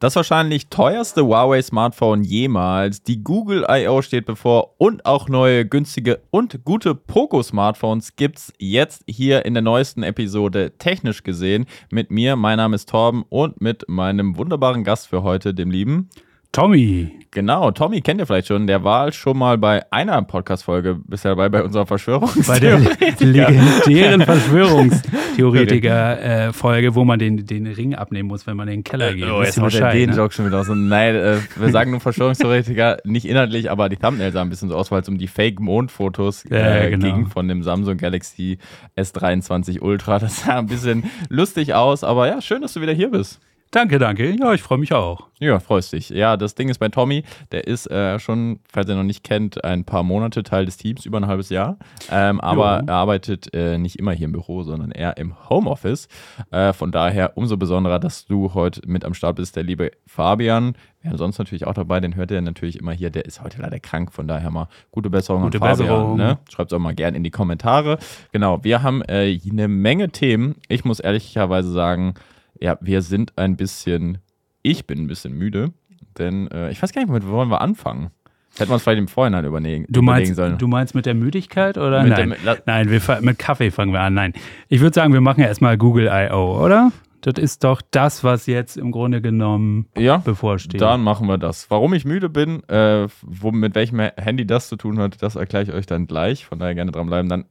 Das wahrscheinlich teuerste Huawei-Smartphone jemals. Die Google I.O. steht bevor und auch neue günstige und gute Poco-Smartphones gibt's jetzt hier in der neuesten Episode technisch gesehen mit mir. Mein Name ist Torben und mit meinem wunderbaren Gast für heute, dem lieben Tommy. Genau, Tommy kennt ihr vielleicht schon. Der war schon mal bei einer Podcast-Folge bisher dabei, bei unserer Verschwörungstheorie. Bei der legendären Verschwörungstheoretiker-Folge, äh, wo man den, den Ring abnehmen muss, wenn man in den Keller geht. Oh, jetzt haut er den ne? Joke schon wieder aus. Nein, äh, wir sagen nur Verschwörungstheoretiker, nicht inhaltlich, aber die Thumbnails sahen ein bisschen so aus, weil es um die Fake-Mondfotos äh, ja, genau. ging von dem Samsung Galaxy S23 Ultra. Das sah ein bisschen lustig aus, aber ja, schön, dass du wieder hier bist. Danke, danke. Ja, ich freue mich auch. Ja, freust dich. Ja, das Ding ist bei Tommy, der ist äh, schon, falls er noch nicht kennt, ein paar Monate Teil des Teams, über ein halbes Jahr. Ähm, aber jo. er arbeitet äh, nicht immer hier im Büro, sondern eher im Homeoffice. Äh, von daher umso besonderer, dass du heute mit am Start bist, der liebe Fabian. Wir haben sonst natürlich auch dabei, den hört ihr natürlich immer hier. Der ist heute leider krank, von daher mal gute Besserung gute an Fabian. Besserung. Ne? Schreibt es auch mal gerne in die Kommentare. Genau, wir haben äh, eine Menge Themen. Ich muss ehrlicherweise sagen, ja, wir sind ein bisschen, ich bin ein bisschen müde, denn äh, ich weiß gar nicht, womit wollen wir anfangen? hätten wir uns vielleicht im Vorhinein überlegen, du meinst, überlegen sollen. Du meinst mit der Müdigkeit oder? Mit nein, der, nein wir, mit Kaffee fangen wir an. Nein, ich würde sagen, wir machen erstmal Google I.O., oder? Das ist doch das, was jetzt im Grunde genommen ja, bevorsteht. Dann machen wir das. Warum ich müde bin, äh, wo, mit welchem Handy das zu tun hat, das erkläre ich euch dann gleich. Von daher gerne dranbleiben. Dann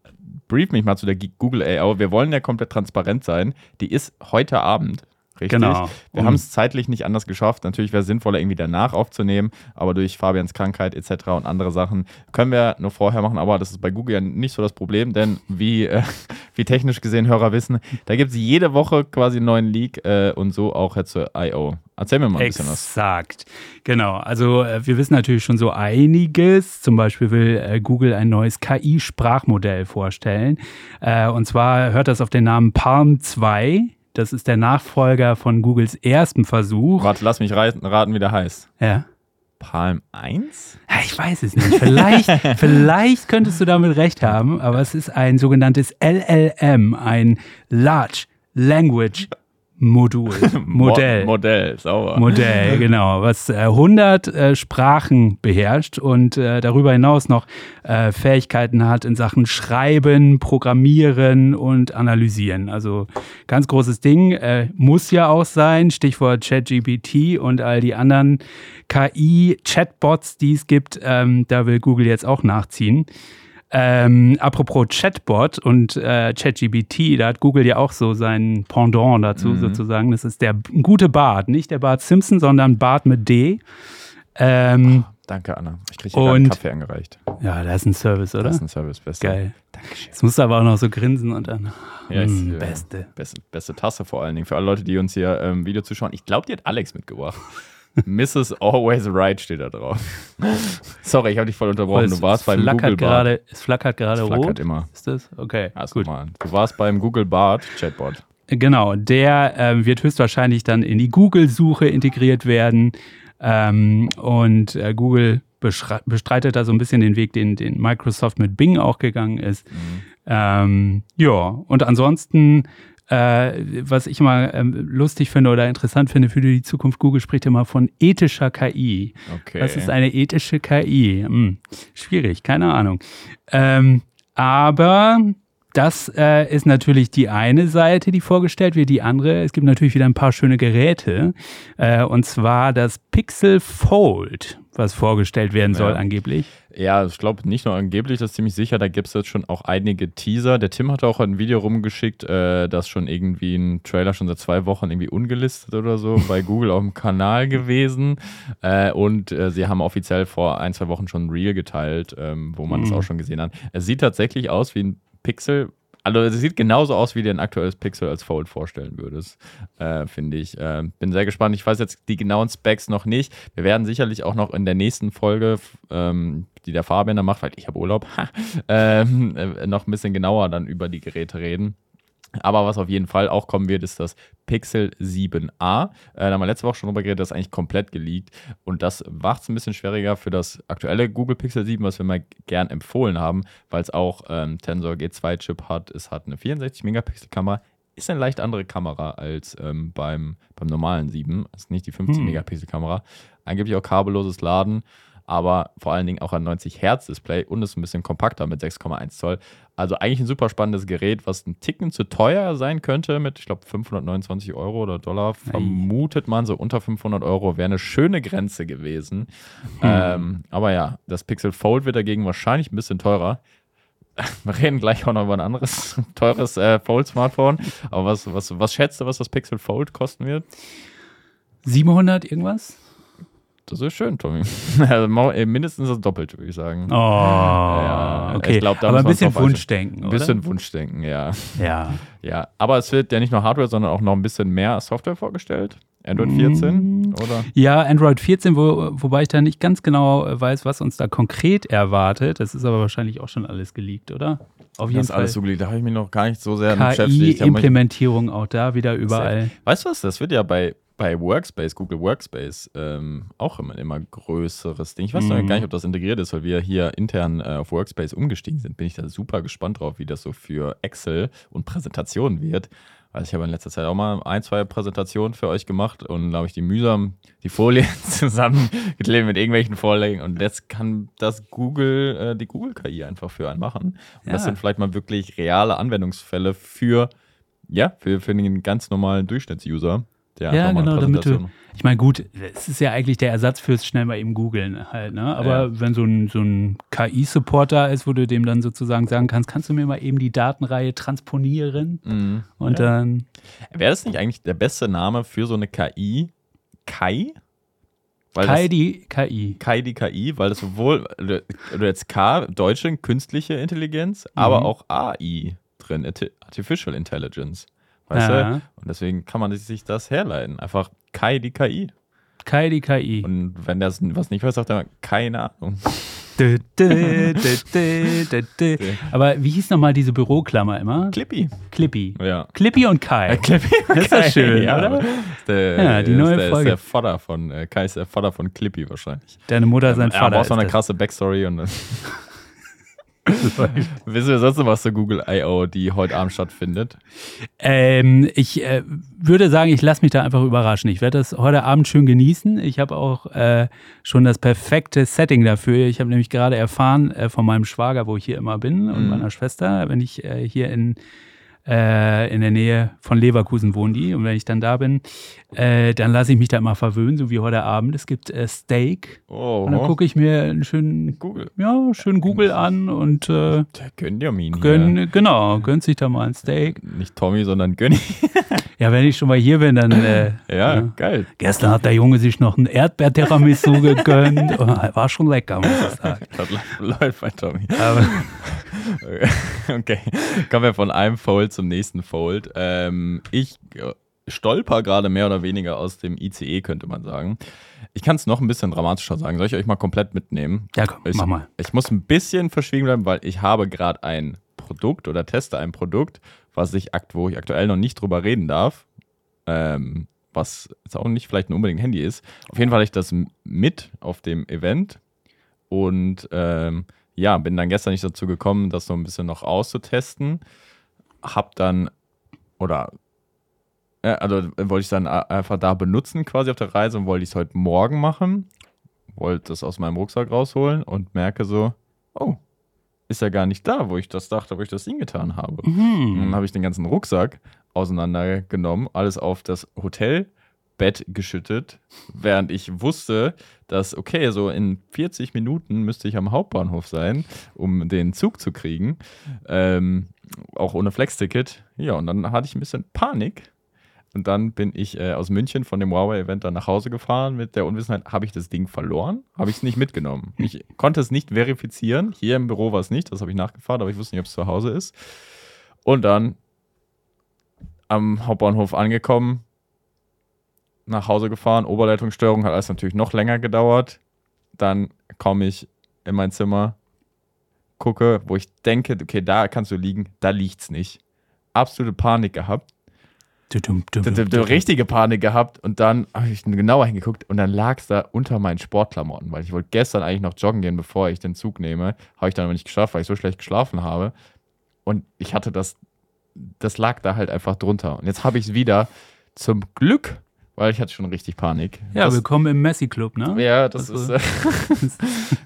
brief mich mal zu der Google AI. Wir wollen ja komplett transparent sein. Die ist heute Abend. Richtig. Genau. Wir haben es zeitlich nicht anders geschafft. Natürlich wäre es sinnvoller, irgendwie danach aufzunehmen, aber durch Fabians Krankheit etc. und andere Sachen können wir nur vorher machen. Aber das ist bei Google ja nicht so das Problem, denn wie, äh, wie technisch gesehen Hörer wissen, da gibt es jede Woche quasi einen neuen Leak äh, und so auch jetzt zur I.O. Erzähl mir mal ein Exakt. bisschen was. Exakt. Genau. Also äh, wir wissen natürlich schon so einiges. Zum Beispiel will äh, Google ein neues KI-Sprachmodell vorstellen. Äh, und zwar hört das auf den Namen Palm 2. Das ist der Nachfolger von Googles ersten Versuch. Warte, lass mich raten, wie der heißt. Ja. Palm 1? Ja, ich weiß es nicht. Vielleicht, vielleicht könntest du damit recht haben, aber es ist ein sogenanntes LLM, ein Large Language Modul. Modell. Modell, sauber. Modell, genau. Was äh, 100 äh, Sprachen beherrscht und äh, darüber hinaus noch äh, Fähigkeiten hat in Sachen Schreiben, Programmieren und Analysieren. Also ganz großes Ding. Äh, muss ja auch sein. Stichwort ChatGPT und all die anderen KI-Chatbots, die es gibt. Ähm, da will Google jetzt auch nachziehen. Ähm, apropos Chatbot und äh, ChatGBT, da hat Google ja auch so sein Pendant dazu mhm. sozusagen. Das ist der gute Bart, nicht der Bart Simpson, sondern Bart mit D. Ähm, oh, danke, Anna. Ich kriege hier einen Kaffee angereicht. Ja, das ist ein Service, oder? Das ist ein Service, beste. Geil. Dankeschön. Jetzt musst du aber auch noch so grinsen und dann. Ja, mh, hm, beste. beste. Beste Tasse vor allen Dingen. Für alle Leute, die uns hier im ähm, Video zuschauen. Ich glaube, die hat Alex mitgebracht. Mrs. Always Right steht da drauf. Sorry, ich habe dich voll unterbrochen. Du warst beim Google Bart. Es flackert gerade rot. Flackert immer. Ist das? Okay. Alles gut. Mal. Du warst beim Google Bart Chatbot. Genau, der äh, wird höchstwahrscheinlich dann in die Google-Suche integriert werden. Ähm, und äh, Google bestreitet da so ein bisschen den Weg, den, den Microsoft mit Bing auch gegangen ist. Mhm. Ähm, ja, und ansonsten äh, was ich immer ähm, lustig finde oder interessant finde für die Zukunft, Google spricht immer von ethischer KI. Okay. Was ist eine ethische KI? Hm, schwierig, keine Ahnung. Ähm, aber das äh, ist natürlich die eine Seite, die vorgestellt wird. Die andere, es gibt natürlich wieder ein paar schöne Geräte. Äh, und zwar das Pixel Fold, was vorgestellt werden soll ja. angeblich. Ja, ich glaube nicht nur angeblich, das ist ziemlich sicher. Da gibt es jetzt schon auch einige Teaser. Der Tim hat auch ein Video rumgeschickt, äh, das schon irgendwie ein Trailer schon seit zwei Wochen irgendwie ungelistet oder so bei Google auf dem Kanal gewesen. Äh, und äh, sie haben offiziell vor ein, zwei Wochen schon ein Reel geteilt, ähm, wo man es mhm. auch schon gesehen hat. Es sieht tatsächlich aus wie ein Pixel. Also es sieht genauso aus, wie dir ein aktuelles Pixel als Fold vorstellen würdest, äh, finde ich. Äh, bin sehr gespannt. Ich weiß jetzt die genauen Specs noch nicht. Wir werden sicherlich auch noch in der nächsten Folge, ähm, die der Fabian da macht, weil ich habe Urlaub, ähm, äh, noch ein bisschen genauer dann über die Geräte reden. Aber was auf jeden Fall auch kommen wird, ist das Pixel 7a. Äh, da haben wir letzte Woche schon drüber geredet, das ist eigentlich komplett geleakt. Und das macht es ein bisschen schwieriger für das aktuelle Google Pixel 7, was wir mal gern empfohlen haben, weil es auch ähm, Tensor G2-Chip hat. Es hat eine 64-Megapixel-Kamera, ist eine leicht andere Kamera als ähm, beim, beim normalen 7. Das ist nicht die 15 Hm. Angeblich auch kabelloses Laden, aber vor allen Dingen auch ein 90 Hertz Display und ist ein bisschen kompakter mit 6,1 Zoll. Also eigentlich ein super spannendes Gerät, was ein Ticken zu teuer sein könnte mit, ich glaube, 529 Euro oder Dollar. Vermutet man so unter 500 Euro wäre eine schöne Grenze gewesen. Ähm, aber ja, das Pixel Fold wird dagegen wahrscheinlich ein bisschen teurer. Wir reden gleich auch noch über ein anderes teures äh, Fold-Smartphone. Aber was, was, was schätzt du, was das Pixel Fold kosten wird? 700 irgendwas? Das ist schön, Tommy. Also äh, mindestens das Doppelte, würde ich sagen. Oh, Ja, okay. ich glaub, da Aber ein bisschen. Wunschdenken, Ein bisschen Wunschdenken, ja. Ja. Ja, aber es wird ja nicht nur Hardware, sondern auch noch ein bisschen mehr Software vorgestellt. Android 14, oder? Ja, Android 14, wo, wobei ich da nicht ganz genau äh, weiß, was uns da konkret erwartet. Das ist aber wahrscheinlich auch schon alles geleakt, oder? Auf jeden Das ist alles so Fall. gelegt. Da habe ich mich noch gar nicht so sehr mit beschäftigt. KI-Implementierung auch da wieder überall. Weißt du was? Das wird ja bei, bei Workspace, Google Workspace, ähm, auch immer, immer größeres Ding. Ich weiß noch Mhm. gar nicht, ob das integriert ist, weil wir hier intern äh, auf Workspace umgestiegen sind. Bin ich da super gespannt drauf, wie das so für Excel und Präsentationen wird. Also ich habe in letzter Zeit auch mal ein, zwei Präsentationen für euch gemacht und da habe ich die mühsam die Folien zusammengeklebt mit irgendwelchen Vorlagen und jetzt kann das Google, äh, die Google KI einfach für einen machen. Und das Ja. sind vielleicht mal wirklich reale Anwendungsfälle für, ja, für, für den ganz normalen Durchschnittsuser. Ja, eine genau, damit du. Ich meine, gut, es ist ja eigentlich der Ersatz fürs schnell mal eben googeln halt, ne? Aber Ja. wenn so ein, so ein KI-Support da ist, wo du dem dann sozusagen sagen kannst, kannst du mir mal eben die Datenreihe transponieren Mhm. und ja. dann. Wäre das nicht eigentlich der beste Name für so eine KI? Kai? Weil Kai das, die KI. Kai die KI, weil das sowohl, oder jetzt K, deutsche künstliche Intelligenz, aber Mhm. auch AI drin, Arti- Artificial Intelligence. Weißt Ja. du? Und deswegen kann man sich das herleiten. Einfach Kai die KI. Kai die KI. Und wenn der was nicht weiß, sagt er keine Ahnung. Dö, dö, dö. Aber wie hieß nochmal diese Büroklammer immer? Clippy. Clippy. Ja. Clippy und Kai. Clippy. Das ist doch schön, ja, oder? Ist Der, Ja, die ist neue der, Ist Folge. der Vater von, äh, Kai ist der Vater von Clippy wahrscheinlich. Deine Mutter, sein Er Vater. braucht so ist eine krasse Backstory und. Wissen wir sonst noch was zu Google I.O., die heute Abend stattfindet? Ähm, ich äh, würde sagen, ich lasse mich da einfach überraschen. Ich werde das heute Abend schön genießen. Ich habe auch äh, schon das perfekte Setting dafür. Ich habe nämlich gerade erfahren äh, von meinem Schwager, wo ich hier immer bin, und Mhm. meiner Schwester, wenn ich äh, hier in, äh, in der Nähe von Leverkusen wohnen die. Und wenn ich dann da bin, äh, dann lasse ich mich da immer verwöhnen, so wie heute Abend. Es gibt äh, Steak. Oh, Und dann gucke ich mir einen schönen, Google. ja, schön Google an und äh, Der Gönjamin. gönn, genau, gönnt sich da mal ein Steak. Nicht Tommy, sondern Gönni. Ja, wenn ich schon mal hier bin, dann. Äh, ja, geil. Gestern hat der Junge sich noch ein Erdbeer-Tiramisu gegönnt. Oh, War schon lecker, muss ich sagen. Das läuft bei Tommy. Aber, Okay, kommen wir von einem Fold zum nächsten Fold. Ähm, ich äh, stolper gerade mehr oder weniger aus dem ICE, könnte man sagen. Ich kann es noch ein bisschen dramatischer sagen. Soll ich euch mal komplett mitnehmen? ja, komm, Ich, mach mal. ich muss ein bisschen verschwiegen bleiben, weil ich habe gerade ein Produkt oder teste ein Produkt, was ich akt wo ich aktuell noch nicht drüber reden darf. Ähm, was jetzt auch nicht vielleicht ein unbedingt Handy ist. Auf jeden Fall hatte ich das mit auf dem Event und ähm, ja, bin dann gestern nicht dazu gekommen, das so ein bisschen noch auszutesten. Hab dann, oder, äh, also wollte ich dann a- einfach da benutzen quasi auf der Reise und wollte ich es heute Morgen machen. Wollte das aus meinem Rucksack rausholen und merke so, oh, ist ja gar nicht da, wo ich das dachte, wo ich das hingetan habe. Mhm. dann habe ich den ganzen Rucksack auseinandergenommen, alles auf das Hotelbett geschüttet, während ich wusste, dass, okay, so in 40 Minuten müsste ich am Hauptbahnhof sein, um den Zug zu kriegen. Ähm, auch ohne Flex-Ticket. Ja, und dann hatte ich ein bisschen Panik. Und dann bin ich äh, aus München von dem Huawei-Event dann nach Hause gefahren mit der Unwissenheit, habe ich das Ding verloren? Habe ich es nicht mitgenommen? Ich konnte es nicht verifizieren. Hier im Büro war es nicht, das habe ich nachgefahren, aber ich wusste nicht, ob es zu Hause ist. Und dann am Hauptbahnhof angekommen, nach Hause gefahren, Oberleitungsstörung hat alles natürlich noch länger gedauert. Dann komme ich in mein Zimmer, gucke, wo ich denke, okay, da kannst du liegen, da liegt's nicht. Absolute Panik gehabt. Dudum, dudum, D- d- d- dudum. richtige Panik gehabt und dann habe ich genauer hingeguckt und dann lag es da unter meinen Sportklamotten, weil ich wollte gestern eigentlich noch joggen gehen, bevor ich den Zug nehme. Habe ich dann aber nicht geschafft, weil ich so schlecht geschlafen habe. Und ich hatte das das lag da halt einfach drunter. Und jetzt habe ich es wieder. Zum Glück, weil ich hatte schon richtig Panik. Ja, das, willkommen im Messi-Club, ne? Ja, das Also- ist. Äh,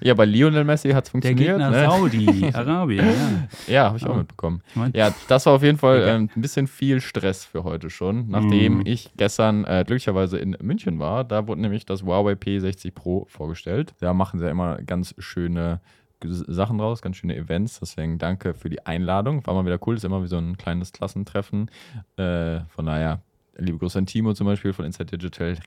ja, bei Lionel Messi hat es Der funktioniert. Gegner ne? Saudi-Arabien, ja. Ja, habe ich auch Ja. mitbekommen. Ich mein, Ja, das war auf jeden Fall ähm, ein bisschen viel Stress für heute schon, nachdem Mhm. ich gestern äh, glücklicherweise in München war. Da wurde nämlich das Huawei P60 Pro vorgestellt. Da machen sie ja immer ganz schöne Sachen raus, ganz schöne Events. Deswegen danke für die Einladung. War mal wieder cool. Ist immer wie so ein kleines Klassentreffen. Äh, von daher, liebe Grüße an Timo zum Beispiel von Inside Digital.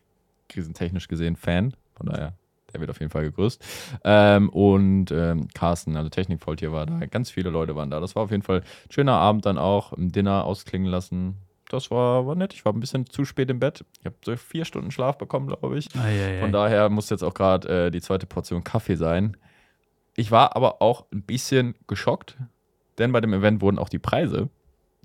Riesentechnisch gesehen Fan. Von daher, der wird auf jeden Fall gegrüßt. Ähm, und ähm, Carsten, also Technikfaultier war da. Ganz viele Leute waren da. Das war auf jeden Fall ein schöner Abend dann auch. Im Dinner ausklingen lassen. Das war, war nett. Ich war ein bisschen zu spät im Bett. Ich habe so vier Stunden Schlaf bekommen, glaube ich. ei, ei, ei. Von daher muss jetzt auch gerade äh, die zweite Portion Kaffee sein. Ich war aber auch ein bisschen geschockt, denn bei dem Event wurden auch die Preise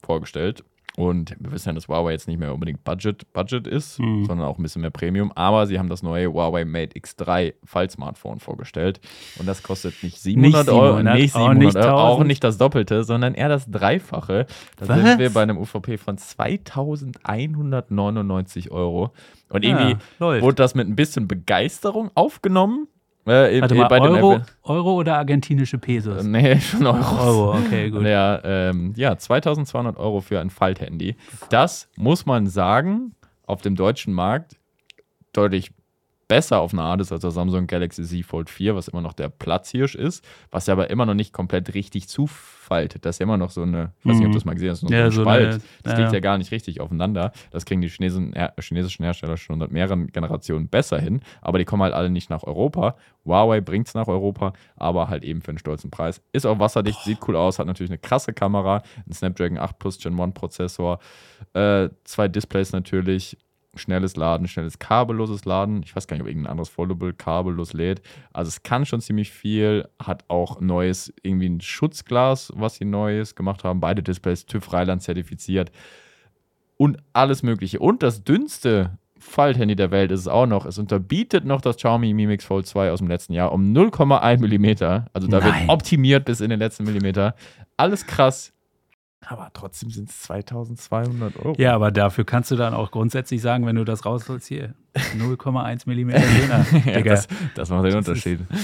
vorgestellt. Und wir wissen ja, dass Huawei jetzt nicht mehr unbedingt Budget, Budget ist, Mhm. sondern auch ein bisschen mehr Premium. Aber sie haben das neue Huawei Mate X3 Fall-Smartphone vorgestellt. Und das kostet nicht 700 Euro, 700, nicht auch 700 nicht Euro, auch 1000. nicht das Doppelte, sondern eher das Dreifache. Da Was? sind wir bei einem UVP von 2199 Euro. Und irgendwie ja, wurde das mit ein bisschen Begeisterung aufgenommen. Äh, Warte äh, mal, Euro. Euro oder argentinische Pesos? Äh, Nee, schon Euro. Euro, okay, gut. Ja, ähm, ja, 2200 Euro für ein Falthandy. Das muss man sagen, auf dem deutschen Markt deutlich besser auf eine Art ist als der Samsung Galaxy Z Fold 4, was immer noch der Platzhirsch ist, was ja aber immer noch nicht komplett richtig zufaltet. Das ist ja immer noch so eine, ich weiß nicht, ob Mhm. du das mal gesehen hast, so Ja, ein so Spalt. eine- das liegt ja. ja gar nicht richtig aufeinander. Das kriegen die Chinesen, äh, chinesischen Hersteller schon seit mehreren Generationen besser hin, aber die kommen halt alle nicht nach Europa. Huawei bringt es nach Europa, aber halt eben für einen stolzen Preis. Ist auch wasserdicht, sieht cool aus, hat natürlich eine krasse Kamera, ein Snapdragon 8 Plus Gen 1 Prozessor, äh, zwei Displays natürlich, schnelles Laden, schnelles kabelloses Laden. Ich weiß gar nicht, ob irgendein anderes Foldable kabellos lädt. Also es kann schon ziemlich viel, hat auch neues, irgendwie ein Schutzglas, was sie neues gemacht haben. Beide Displays TÜV Rheinland zertifiziert und alles Mögliche. Und das dünnste Falthandy der Welt ist es auch noch. Es unterbietet noch das Xiaomi Mi Mix Fold 2 aus dem letzten Jahr um 0,1 Millimeter. Also da Nein. wird optimiert bis in den letzten Millimeter. Alles krass. Aber trotzdem sind es 2200 Euro. Ja, aber dafür kannst du dann auch grundsätzlich sagen, wenn du das rausholst, hier 0,1 Millimeter dünner. Ja, Digga. das, das macht den Das ist- Unterschied. Ja.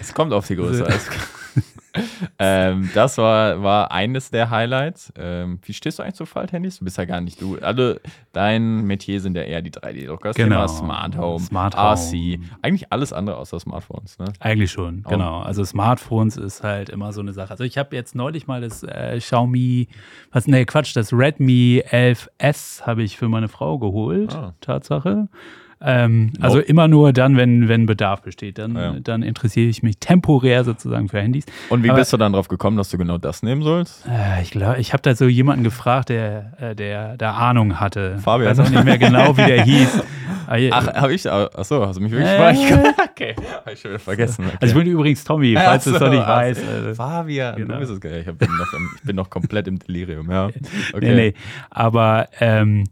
Es kommt auf die Größe. Also- als- ähm, das war, war eines der Highlights. Ähm, wie stehst du eigentlich zu Falthandys? Du bist ja gar nicht du. Also dein Metier sind ja eher die 3D-Drucker. Das Genau. Thema Smart Home, Smart RC. Home. Eigentlich alles andere außer Smartphones. Ne? Eigentlich schon, Auch. genau. Also Smartphones ist halt immer so eine Sache. Also ich habe jetzt neulich mal das äh, Xiaomi, was, nee, Quatsch, das Redmi 11S habe ich für meine Frau geholt. Ah. Tatsache. Ähm, also Nope. immer nur dann, wenn, wenn Bedarf besteht. Dann, Ja. dann interessiere ich mich temporär sozusagen für Handys. Und wie Aber- bist du dann drauf gekommen, dass du genau das nehmen sollst? Äh, ich glaube, ich habe da so jemanden gefragt, der, äh, der da Ahnung hatte. Fabian. Ich weiß auch nicht mehr genau, wie der hieß. Äh, Ach, habe ich. Achso, hast du mich wirklich Äh. Okay, habe ich schon wieder vergessen. Okay. Also ich bin übrigens Tommy, falls du es noch nicht weißt. so. Äh, Fabian, Genau. du bist es geil. Ich, bin noch, ich bin noch komplett im Delirium, ja. Okay. Nee, nee. Aber ähm,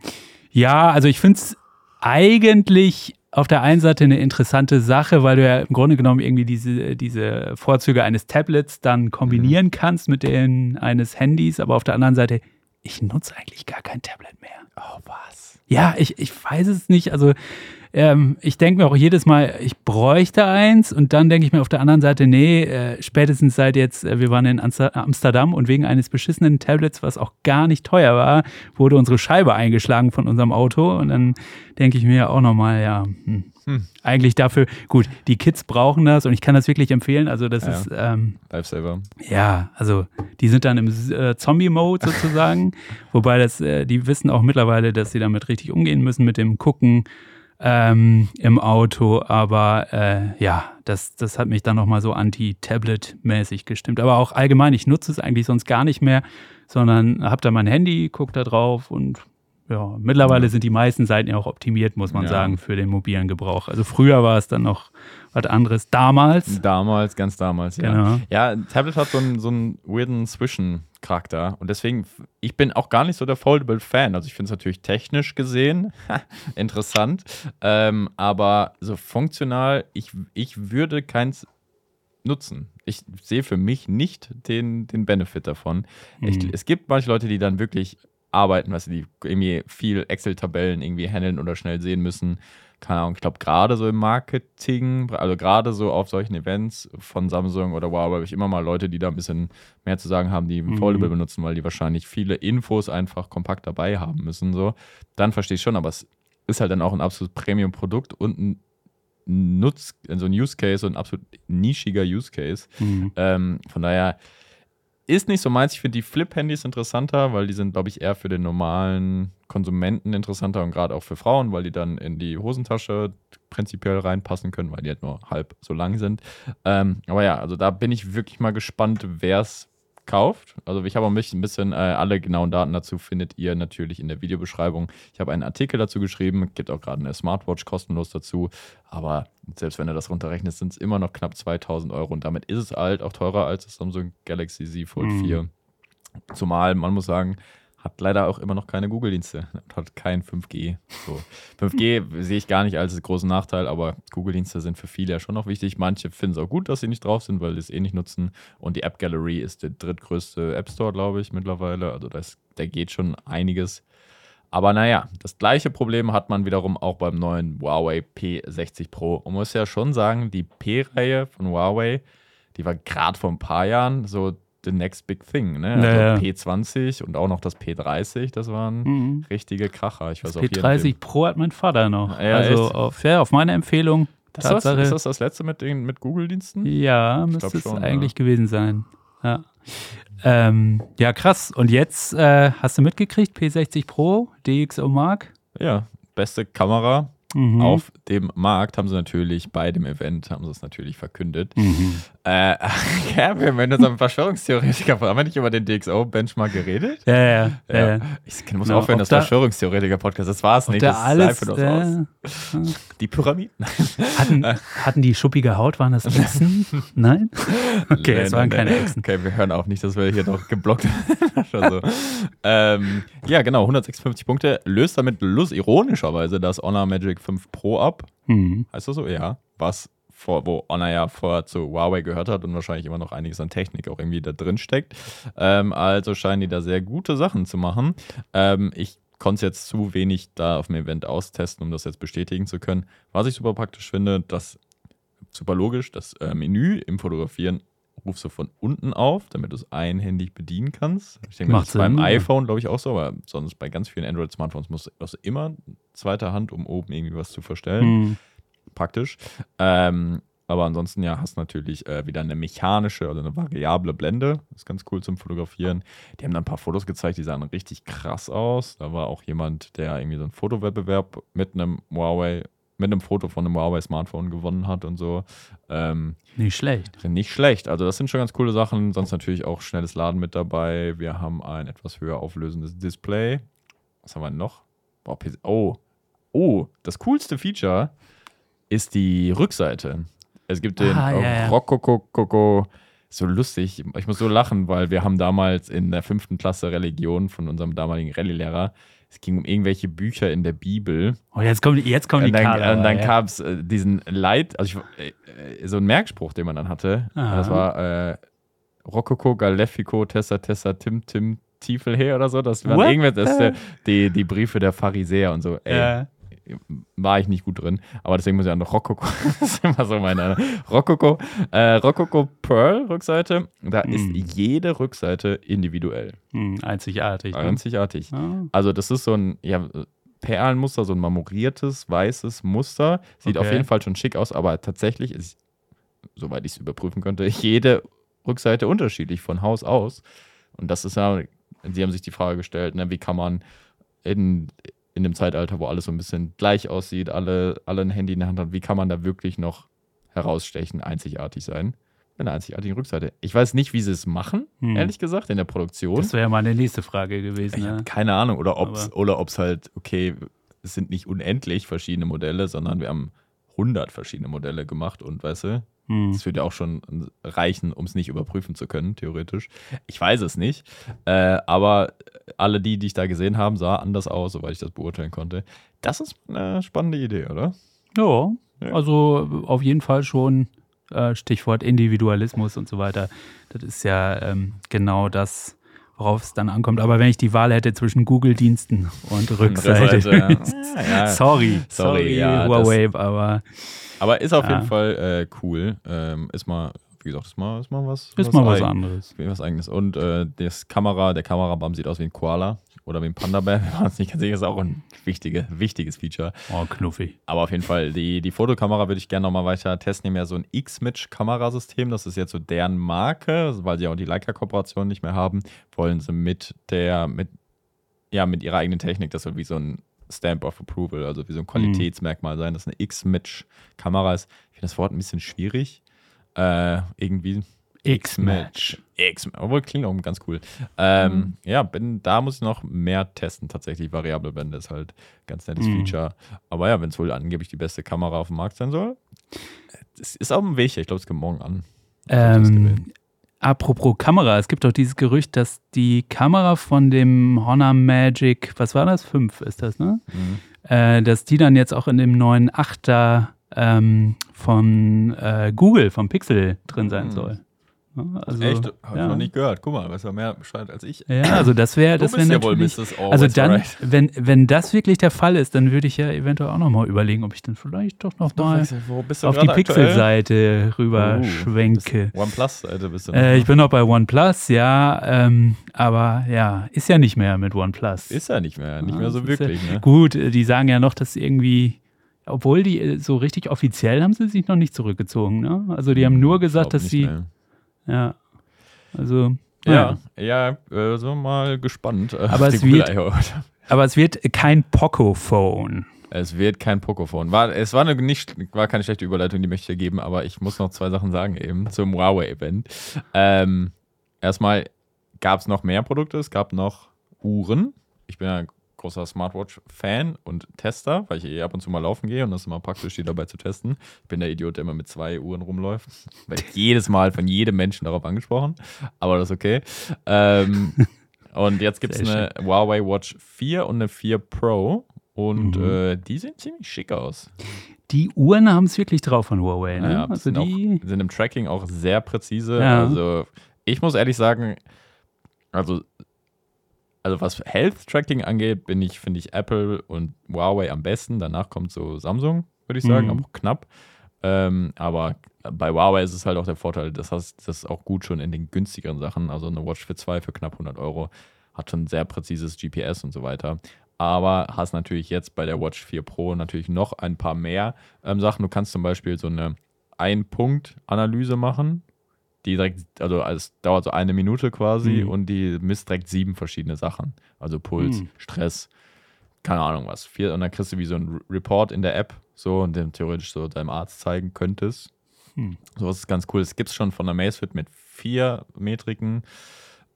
ja, also ich finde es eigentlich auf der einen Seite eine interessante Sache, weil du ja im Grunde genommen irgendwie diese, diese Vorzüge eines Tablets dann kombinieren kannst mit denen eines Handys, aber auf der anderen Seite, ich nutze eigentlich gar kein Tablet mehr. Oh, was? Ja, ich, ich weiß es nicht. Also ähm, ich denke mir auch jedes Mal, ich bräuchte eins und dann denke ich mir auf der anderen Seite, nee, äh, spätestens seit jetzt, äh, wir waren in Amster- Amsterdam und wegen eines beschissenen Tablets, was auch gar nicht teuer war, wurde unsere Scheibe eingeschlagen von unserem Auto und dann denke ich mir auch nochmal, ja, hm, Hm. eigentlich dafür, gut, die Kids brauchen das und ich kann das wirklich empfehlen, also das Ja. ist, ähm, Lifesaver. ja, also die sind dann im äh, Zombie-Mode sozusagen, wobei das, äh, die wissen auch mittlerweile, dass sie damit richtig umgehen müssen mit dem Gucken ähm, im Auto, aber äh, ja, das, das hat mich dann nochmal so anti-Tablet-mäßig gestimmt. Aber auch allgemein, ich nutze es eigentlich sonst gar nicht mehr, sondern habe da mein Handy, gucke da drauf und ja, mittlerweile sind die meisten Seiten ja auch optimiert, muss man Ja. sagen, für den mobilen Gebrauch. Also früher war es dann noch was anderes. Damals, Damals, ganz damals, ja. genau. Ja, Tablet hat so einen, so einen weirden Zwischencharakter und deswegen, ich bin auch gar nicht so der Foldable-Fan. Also ich finde es natürlich technisch gesehen interessant, ähm, aber so funktional, ich, ich würde keins nutzen. Ich sehe für mich nicht den, den Benefit davon. Mhm. Ich, es gibt manche Leute, die dann wirklich arbeiten, was die irgendwie viel Excel-Tabellen irgendwie handeln oder schnell sehen müssen. Keine Ahnung, ich glaube, gerade so im Marketing, also gerade so auf solchen Events von Samsung oder Huawei, habe ich immer mal Leute, die da ein bisschen mehr zu sagen haben, die Mhm. Foldable benutzen, weil die wahrscheinlich viele Infos einfach kompakt dabei haben müssen. So. Dann verstehe ich schon, aber es ist halt dann auch ein absolutes Premium-Produkt und ein Nutz, so ein Use Case und ein absolut nischiger Use Case. Mhm. Ähm, von daher ist nicht so meins. Ich finde die Flip-Handys interessanter, weil die sind, glaube ich, eher für den normalen Konsumenten interessanter und gerade auch für Frauen, weil die dann in die Hosentasche prinzipiell reinpassen können, weil die halt nur halb so lang sind. Ähm, aber ja, also da bin ich wirklich mal gespannt, wer es kauft. Also ich habe auch ein bisschen, ein bisschen äh, alle genauen Daten dazu findet ihr natürlich in der Videobeschreibung. Ich habe einen Artikel dazu geschrieben, gibt auch gerade eine Smartwatch kostenlos dazu, aber selbst wenn du das runterrechnest, sind es immer noch knapp 2000 Euro und damit ist es halt auch teurer als das Samsung Galaxy Z Fold Mhm. 4. Zumal, man muss sagen, hat leider auch immer noch keine Google-Dienste. Hat kein 5G. So. 5G sehe ich gar nicht als großen Nachteil, aber Google-Dienste sind für viele ja schon noch wichtig. Manche finden es auch gut, dass sie nicht drauf sind, weil sie es eh nicht nutzen. Und die App Gallery ist der drittgrößte App Store, glaube ich, mittlerweile. Also das, da geht schon einiges. Aber naja, das gleiche Problem hat man wiederum auch beim neuen Huawei P60 Pro. Und muss ja schon sagen, die P-Reihe von Huawei, die war gerade vor ein paar Jahren so the next big thing. Ne? Also Naja. P20 und auch noch das P30, das waren Mhm. richtige Kracher. Ich weiß in P30 dem- Pro hat mein Vater noch. Ja, also auf, ja, auf meine Empfehlung. Das ist, das, Tatsache. ist das das letzte mit, den, mit Google-Diensten? Ja, Ich müsste es schon, eigentlich gewesen sein. Ja. Ähm, ja, krass. Und jetzt äh, hast du mitgekriegt, P60 Pro, DxO Mark. Ja, beste Kamera Mhm. auf dem Markt haben sie natürlich bei dem Event, haben sie es natürlich verkündet. Mhm. Äh, ja, wir haben in unserem Verschwörungstheoretiker, haben wir nicht über den DxO-Benchmark geredet? Ja, ja, ja. Ja. Ich muss Genau, aufhören, das da- Verschwörungstheoretiker-Podcast, das war es nicht. da das alles, sah einfach aus. äh, Die Pyramiden? hatten, hatten die schuppige Haut, waren das Echsen? Nein? Okay, Nee, es waren keine. Echsen. Okay, wir hören auf nicht, dass wir hier noch geblockt so. ähm, Ja, genau, 156 Punkte. Löst damit lust, ironischerweise das Honor Magic 5 Pro ab. Mhm. Heißt das so? Ja. Was vor, wo Honor ja vorher zu Huawei gehört hat und wahrscheinlich immer noch einiges an Technik auch irgendwie da drin steckt. Ähm, also scheinen die da sehr gute Sachen zu machen. Ähm, ich konnte es jetzt zu wenig da auf dem Event austesten, um das jetzt bestätigen zu können. Was ich super praktisch finde, das super logisch, das äh, Menü im Fotografieren rufst du von unten auf, damit du es einhändig bedienen kannst. Ich denke, Macht das ist beim iPhone, glaube ich, auch so, aber sonst bei ganz vielen Android-Smartphones musst du immer zweiter Hand, um oben irgendwie was zu verstellen Mhm. Praktisch. Ähm, aber ansonsten ja, hast natürlich äh, wieder eine mechanische oder eine variable Blende. Das ist ganz cool zum Fotografieren. Die haben dann ein paar Fotos gezeigt, die sahen richtig krass aus. Da war auch jemand, der irgendwie so einen Fotowettbewerb mit einem Huawei, mit einem Foto von einem Huawei-Smartphone gewonnen hat und so. Ähm, Nicht schlecht. nicht schlecht. Also, das sind schon ganz coole Sachen. Sonst natürlich auch schnelles Laden mit dabei. Wir haben ein etwas höher auflösendes Display. Was haben wir noch? Oh, oh, das coolste Feature ist die Rückseite. Es gibt den Ah, ja, ja. Rokoko, so lustig. Ich muss so lachen, weil wir haben damals in der fünften Klasse Religion von unserem damaligen Rallye-Lehrer, es ging um irgendwelche Bücher in der Bibel. Oh, jetzt kommen, die- jetzt kommen die Und dann, Kader. und dann ja. kam es äh, diesen Leit, also ich, äh, so ein Merkspruch, den man dann hatte. Aha. Das war äh, Rokoko, Galefico, Tessa, Tessa, Tim, Tim, Tiefelhe oder so. Das waren irgendwas, das die, die Briefe der Pharisäer und so. Ey, Ja. War ich nicht gut drin. Aber deswegen muss ich an Rokoko, das ist immer so meine Rokoko, äh, Rokoko Pearl Rückseite. Da Mm. ist jede Rückseite individuell. Hm, einzigartig. ne? Einzigartig. Ah. Also das ist so ein ja, Perlenmuster, so ein marmoriertes, weißes Muster. Sieht Okay. auf jeden Fall schon schick aus, aber tatsächlich ist, soweit ich es überprüfen konnte, jede Rückseite unterschiedlich von Haus aus. Und das ist ja, sie haben sich die Frage gestellt, ne, wie kann man in, in dem Zeitalter, wo alles so ein bisschen gleich aussieht, alle, alle ein Handy in der Hand haben, wie kann man da wirklich noch herausstechen, einzigartig sein? Mit einer einzigartigen Rückseite. Ich weiß nicht, wie sie es machen, Hm. ehrlich gesagt, in der Produktion. Das wäre ja mal eine nächste Frage gewesen. Ich Ja. habe keine Ahnung. Oder ob es Aber- oder ob's halt, okay, es sind nicht unendlich verschiedene Modelle, sondern wir haben 100 verschiedene Modelle gemacht und weißt du, Hm. das würde ja auch schon reichen, um es nicht überprüfen zu können, theoretisch. Ich weiß es nicht. Äh, aber alle die, die ich da gesehen habe, sah anders aus, soweit ich das beurteilen konnte. Das ist eine spannende Idee, oder? Ja, Ja. also auf jeden Fall schon äh, Stichwort Individualismus und so weiter. Das ist ja ähm, genau das, worauf es dann ankommt. Aber wenn ich die Wahl hätte zwischen Google-Diensten und Rückseite, Rückseite, ja. Ja, ja. sorry, Sorry, sorry, Huawei, aber Aber ist auf jeden Fall äh, cool. Ähm, ist mal, wie gesagt, ist mal, ist mal was. ist mal was eigen- anderes. Was eigenes. Und äh, das Kamera, der Kamerabam sieht aus wie ein Koala oder wie ein Panda-Bär. Wir waren uns nicht ganz sicher, ist auch ein wichtige, wichtiges Feature. Oh, knuffig. Aber auf jeden Fall, die, die Fotokamera würde ich gerne nochmal weiter testen. Die haben ja so ein X-Mitch-Kamerasystem. Das ist jetzt so deren Marke, weil sie auch die Leica-Kooperation nicht mehr haben. Wollen sie mit der, mit, ja, mit ihrer eigenen Technik, das soll wie so ein Stamp of Approval, also wie so ein Qualitätsmerkmal sein, dass eine X-Mitch-Kamera ist. Ich finde das Wort ein bisschen schwierig. Äh, irgendwie X-Match. X, obwohl klingt auch ganz cool. Ähm, Ja, bin, da muss ich noch mehr testen, tatsächlich. Variable ist halt ein ganz nettes Mhm. Feature. Aber ja, wenn es wohl angeblich die beste Kamera auf dem Markt sein soll, es ist auf dem Weg. Ich glaube, es kommt morgen an. Ähm, apropos Kamera, es gibt doch dieses Gerücht, dass die Kamera von dem Honor Magic, was war das? 5 ist das, ne? Mhm. Äh, dass die dann jetzt auch in dem neuen 8er ähm, von äh, Google, vom Pixel drin sein Mhm. soll. Ja, Also, Echt? Habe ich ja. noch nicht gehört. Guck mal, weißt du mehr Bescheid als ich. Ja, also das wäre das wär bist ja wohl natürlich. Mrs. Always Also dann, right. wenn, wenn das wirklich der Fall ist, dann würde ich ja eventuell auch nochmal überlegen, ob ich dann vielleicht doch noch mal Wo bist du auf die? Pixel-Seite rüber Oh, schwenke. OnePlus-Seite bist du. Äh, noch, ich bin noch bei OnePlus, ja, ähm, aber ja, ist ja nicht mehr mit OnePlus. Ist ja nicht mehr, nicht Ja, mehr so ist ja- wirklich. Ne? Gut, äh, die sagen ja noch, dass irgendwie, obwohl die äh, so richtig offiziell haben sie sich noch nicht zurückgezogen, ne? Also die haben nur gesagt, dass sie, mehr. Ja, also, Ja, ja, äh, sind wir mal gespannt. äh, Aber es wird-. Aber es wird kein Poco-Phone. Es wird kein Pocophone. War, es war, eine nicht, war keine schlechte Überleitung, die möchte ich dir geben, aber ich muss noch zwei Sachen sagen eben zum Huawei-Event. Ähm, erstmal gab es noch mehr Produkte. Es gab noch Uhren. Ich bin ja großer Smartwatch-Fan und Tester, weil ich eh ab und zu mal laufen gehe und das ist immer praktisch, die dabei zu testen. Ich bin der Idiot, der immer mit zwei Uhren rumläuft. Werde jedes Mal von jedem Menschen darauf angesprochen, aber das ist okay. Ähm, und jetzt gibt es eine Huawei Watch 4 und eine 4 Pro und Mhm. äh, die sehen ziemlich schick aus. Die Uhren haben es wirklich drauf von Huawei, ne? Ja, also sind, die, auch, sind im Tracking auch sehr präzise. Ja. Also ich muss ehrlich sagen, also, also was Health Tracking angeht, bin ich, finde ich Apple und Huawei am besten. Danach kommt so Samsung, würde ich sagen, Mhm. aber auch knapp. Ähm, aber bei Huawei ist es halt auch der Vorteil, das heißt, das ist auch gut schon in den günstigeren Sachen. Also eine Watch für 2 für knapp 100 Euro hat schon sehr präzises GPS und so weiter. Aber hast natürlich jetzt bei der Watch 4 Pro natürlich noch ein paar mehr ähm, Sachen. Du kannst zum Beispiel so eine Ein-Punkt-Analyse machen. Die direkt, also es dauert so eine Minute quasi Mhm. und die misst direkt sieben verschiedene Sachen. Also Puls, Mhm. Stress, keine Ahnung was. Vier, und dann kriegst du wie so ein Report in der App so und den theoretisch so deinem Arzt zeigen könntest. Hm. Sowas ist ganz cool. Es gibt es schon von der Macefit mit vier Metriken.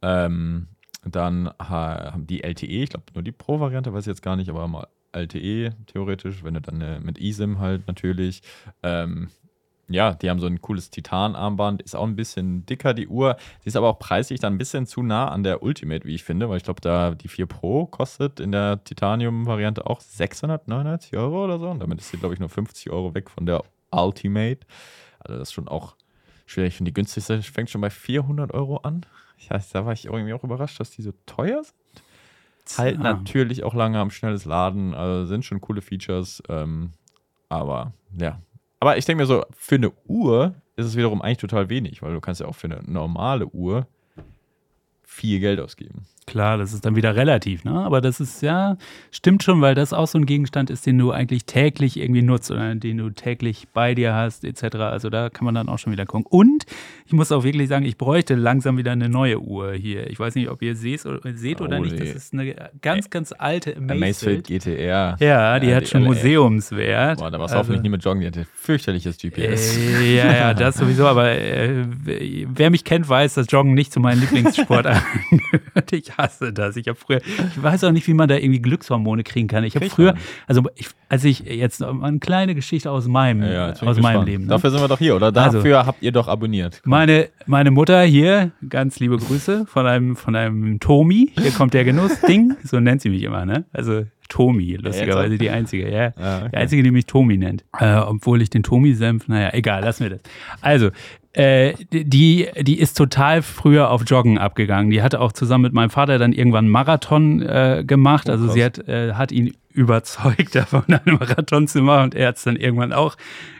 Ähm, dann ha- haben die LTE, ich glaube nur die Pro-Variante, weiß ich jetzt gar nicht, aber mal LTE theoretisch, wenn du dann äh, mit eSIM halt natürlich. Ähm, ja, die haben so ein cooles Titan-Armband, ist auch ein bisschen dicker, die Uhr. Die ist aber auch preislich dann ein bisschen zu nah an der Ultimate, wie ich finde, weil ich glaube, da die 4 Pro kostet in der Titanium-Variante auch 699 Euro oder so. Und damit ist sie, glaube ich, nur 50 Euro weg von der Ultimate. Also das ist schon auch schwierig. Ich finde, die günstigste fängt schon bei 400 Euro an. Ja, da war ich irgendwie auch überrascht, dass die so teuer sind. Halt Ah. natürlich auch lange am schnelles Laden, also sind schon coole Features. Ähm, aber ja. Aber ich denke mir so, für eine Uhr ist es wiederum eigentlich total wenig, weil du kannst ja auch für eine normale Uhr viel Geld ausgeben. Klar, das ist dann wieder relativ, ne? Aber das ist ja, stimmt schon, weil das auch so ein Gegenstand ist, den du eigentlich täglich irgendwie nutzt oder den du täglich bei dir hast, etc. Also da kann man dann auch schon wieder gucken. Und ich muss auch wirklich sagen, ich bräuchte langsam wieder eine neue Uhr hier. Ich weiß nicht, ob ihr seht, oder, seht oder Oh, nicht. Das ist eine ganz, ganz alte Amazfit Amazfit. GTR. Ja, die Ja, hat die schon LA. Museumswert. Boah, da warst du Also- hoffentlich nie mit Joggen, die hatte fürchterliches GPS. Äh, ja, ja, das sowieso, aber äh, wer mich kennt, weiß, dass Joggen nicht zu meinen Lieblingssportarten gehört. Ich hasse das. Ich habe früher, ich weiß auch nicht, wie man da irgendwie Glückshormone kriegen kann. Ich habe früher, also ich, als ich jetzt noch mal eine kleine Geschichte aus meinem, Ja, ich aus meinem gespannt. Leben. Ne? Dafür sind wir doch hier, oder? Also- Dafür habt ihr doch abonniert. Meine, meine Mutter hier, ganz liebe Grüße von einem, von einem Tomi. Hier kommt der Genuss. Ding, so nennt sie mich immer, ne? Also Tomi, lustigerweise die einzige, ja. Ah, okay. Die einzige, die mich Tomi nennt. Äh, obwohl ich den Tomi-Senf, naja, egal, lassen wir das. Also, äh, die, die ist total früher auf Joggen abgegangen. Die hatte auch zusammen mit meinem Vater dann irgendwann einen Marathon äh, gemacht. Oh, also sie hat, äh, hat ihn überzeugt davon, einen Marathon zu machen und er hat es dann irgendwann auch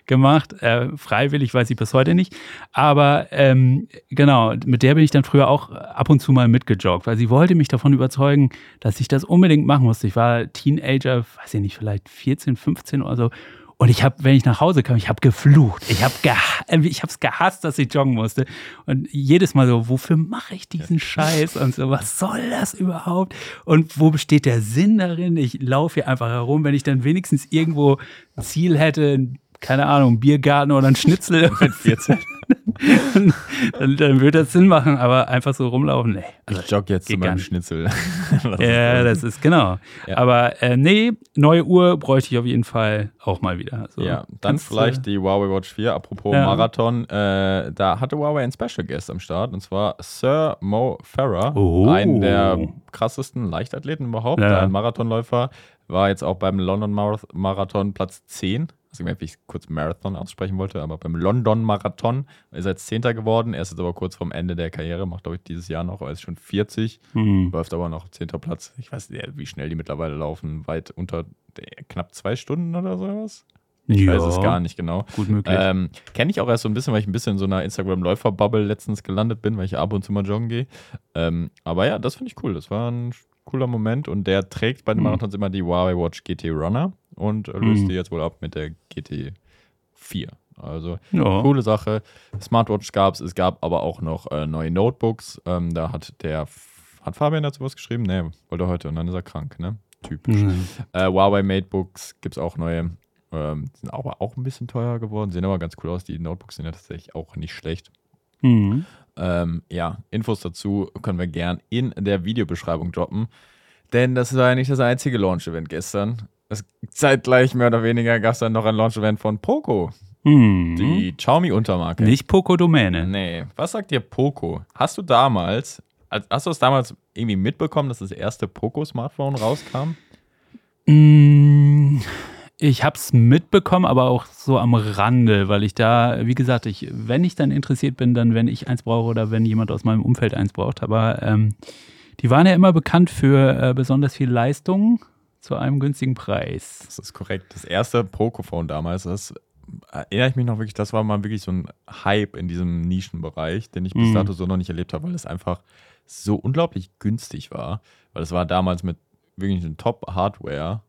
gemacht. Äh, freiwillig weiß ich bis heute nicht. Aber ähm, genau, mit der bin ich dann früher auch ab und zu mal mitgejoggt, weil sie wollte mich davon überzeugen, dass ich das unbedingt machen musste. Ich war Teenager, weiß ich nicht, vielleicht 14, 15 oder so. Und ich habe, wenn ich nach Hause kam, ich habe geflucht. Ich habe geha ich hab's gehasst, dass ich joggen musste. Und jedes Mal so, wofür mache ich diesen Scheiß? Und so, was soll das überhaupt? Und wo besteht der Sinn darin? Ich laufe hier einfach herum, wenn ich dann wenigstens irgendwo ein Ziel hätte, keine Ahnung, Biergarten oder ein Schnitzel. Mit 14. dann, dann würde das Sinn machen, aber einfach so rumlaufen, nee. Ich jogge jetzt zu meinem. Schnitzel. Ja, das ist genau. Ja. Aber äh, nee, neue Uhr bräuchte ich auf jeden Fall auch mal wieder. Also, Ja, dann kannst, vielleicht äh, die Huawei Watch 4. Apropos Ja. Marathon, äh, da hatte Huawei einen Special Guest am Start und zwar Sir Mo Farah, Oh. einen der krassesten Leichtathleten überhaupt, Ja. ein Marathonläufer, war jetzt auch beim London Marath- Marathon Platz 10. Also, wie ich kurz Marathon aussprechen wollte, aber beim London Marathon ist er jetzt Zehnter geworden. Er ist jetzt aber kurz vorm Ende der Karriere, macht, glaube ich, dieses Jahr noch, er ist schon 40. hm. Läuft aber noch 10. Platz. Ich weiß nicht, wie schnell die mittlerweile laufen. Weit unter knapp zwei Stunden oder sowas. Ich ja, weiß es gar nicht genau. Gut möglich. Ähm, Kenne ich auch erst so ein bisschen, weil ich ein bisschen in so einer Instagram-Läufer-Bubble letztens gelandet bin, weil ich ab und zu mal joggen gehe. Ähm, aber ja, das finde ich cool. Das war ein cooler Moment und der trägt bei den Mhm. Marathons immer die Huawei Watch GT Runner und äh, löst Mhm. die jetzt wohl ab mit der GT 4. Also ja. coole Sache. Smartwatch gab es, es gab aber auch noch äh, neue Notebooks. Ähm, da hat der, hat Fabian dazu was geschrieben? Nee, wollte heute und dann ist er krank, ne? Typisch. Mhm. Äh, Huawei Matebooks gibt es auch neue. Ähm, die sind aber auch ein bisschen teurer geworden. Sehen aber ganz cool aus. Die Notebooks sind ja tatsächlich auch nicht schlecht. Mhm. Ähm, ja, Infos dazu können wir gern in der Videobeschreibung droppen. Denn das war ja nicht das einzige Launch-Event gestern. Es, zeitgleich mehr oder weniger gab es dann noch ein Launch-Event von Poco, Mhm. die Xiaomi-Untermarke. Nicht Poco Domäne. Nee, was sagt dir Poco? Hast du damals, als- hast du es damals irgendwie mitbekommen, dass das erste Poco-Smartphone rauskam? Mm, Ich habe es mitbekommen, aber auch so am Rande, weil ich da, wie gesagt, ich, wenn ich dann interessiert bin, dann wenn ich eins brauche oder wenn jemand aus meinem Umfeld eins braucht. Aber ähm, die waren ja immer bekannt für äh, besonders viel Leistung zu einem günstigen Preis. Das ist korrekt. Das erste Pocophone damals, das erinnere ich mich noch wirklich, das war mal wirklich so ein Hype in diesem Nischenbereich, den ich bis Mhm. dato so noch nicht erlebt habe, weil es einfach so unglaublich günstig war. Weil es war damals mit wirklich einem Top-Hardware,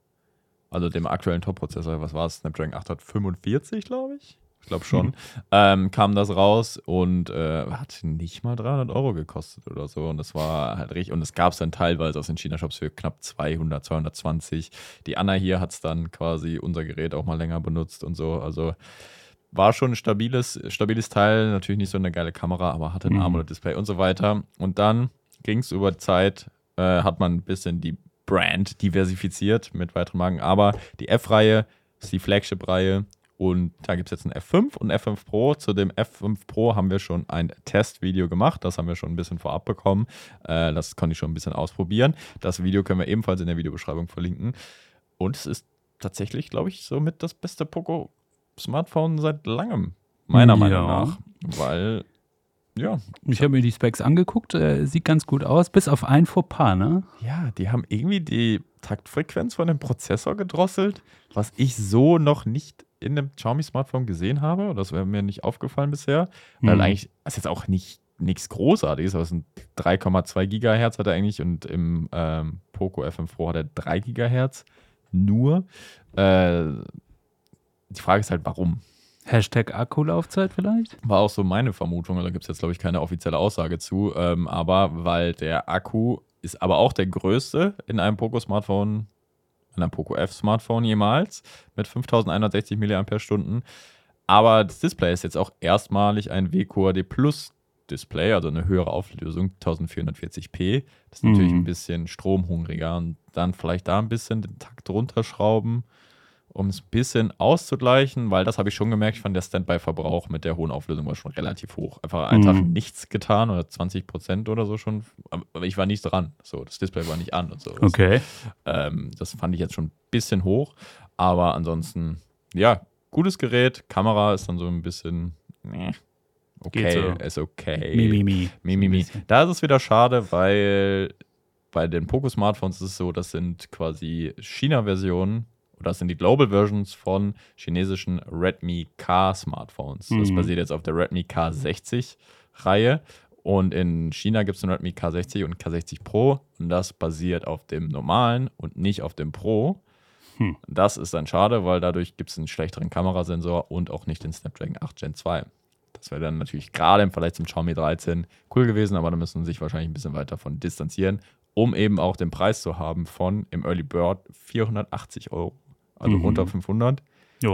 also dem aktuellen Top-Prozessor, was war es? Snapdragon 845, glaube ich. Ich glaube schon. Mhm. Ähm, kam das raus und äh, hat nicht mal 300 Euro gekostet oder so. Und das war halt richtig. Und es gab es dann teilweise aus den China-Shops für knapp 200, 220. Die Anna hier hat es dann quasi unser Gerät auch mal länger benutzt und so. Also war schon ein stabiles, stabiles Teil. Natürlich nicht so eine geile Kamera, aber hatte ein Mhm. AMOLED-Display und so weiter. Und dann ging es über Zeit, äh, hat man ein bisschen die Brand diversifiziert mit weiteren Marken. Aber die F-Reihe ist die Flagship-Reihe. Und da gibt es jetzt ein F5 und ein F5 Pro. Zu dem F5 Pro haben wir schon ein Testvideo gemacht. Das haben wir schon ein bisschen vorab bekommen. Äh, das konnte ich schon ein bisschen ausprobieren. Das Video können wir ebenfalls in der Videobeschreibung verlinken. Und es ist tatsächlich, glaube ich, somit das beste Poco-Smartphone seit langem. Meiner Ja. Meinung nach. Weil, ja, Ich habe mir die Specs angeguckt, äh, sieht ganz gut aus, bis auf ein Fauxpas, ne? ja, die haben irgendwie die Taktfrequenz von dem Prozessor gedrosselt, was ich so noch nicht in einem Xiaomi-Smartphone gesehen habe. Das wäre mir nicht aufgefallen bisher. Weil Hm. eigentlich, das ist jetzt auch nicht nichts Großartiges, aber es sind 3,2 Gigahertz hat er eigentlich und im ähm, Poco F5 Pro hat er 3 Gigahertz nur. Äh, die Frage ist halt, warum? Hashtag Akkulaufzeit vielleicht? War auch so meine Vermutung, da gibt es jetzt, glaube ich, keine offizielle Aussage zu. Ähm, aber weil der Akku ist aber auch der größte in einem Poco-Smartphone, in einem Poco F-Smartphone jemals, mit 5160 mAh. Aber das Display ist jetzt auch erstmalig ein WQAD Plus Display, also eine höhere Auflösung, 1440p. Das ist natürlich Mhm. ein bisschen stromhungriger und dann vielleicht da ein bisschen den Takt runterschrauben um es ein bisschen auszugleichen, weil das habe ich schon gemerkt, ich fand der Standby-Verbrauch mit der hohen Auflösung war schon relativ hoch. Einfach einen Tag Mhm. nichts getan oder 20 Prozent oder so schon, aber ich war nicht dran. So, das Display war nicht an und so. Das, Okay. ähm, das fand ich jetzt schon ein bisschen hoch, aber ansonsten, ja, gutes Gerät. Kamera ist dann so ein bisschen, nee, okay, so. ist okay. Mi, mi, mi. Mi, mi, mi. Da ist es wieder schade, weil bei den Poco-Smartphones ist es so, das sind quasi China-Versionen oder das sind die Global Versions von chinesischen Redmi K-Smartphones. Das Mhm. basiert jetzt auf der Redmi K60-Reihe. Und in China gibt es den Redmi K60 und K60 Pro. Und das basiert auf dem normalen und nicht auf dem Pro. Hm. Das ist dann schade, weil dadurch gibt es einen schlechteren Kamerasensor und auch nicht den Snapdragon 8 Gen 2. Das wäre dann natürlich gerade im Vergleich zum Xiaomi 13 cool gewesen, aber da müssen sie sich wahrscheinlich ein bisschen weiter von distanzieren, um eben auch den Preis zu haben von im Early Bird 480 Euro. Also Mhm. unter 500. Ja.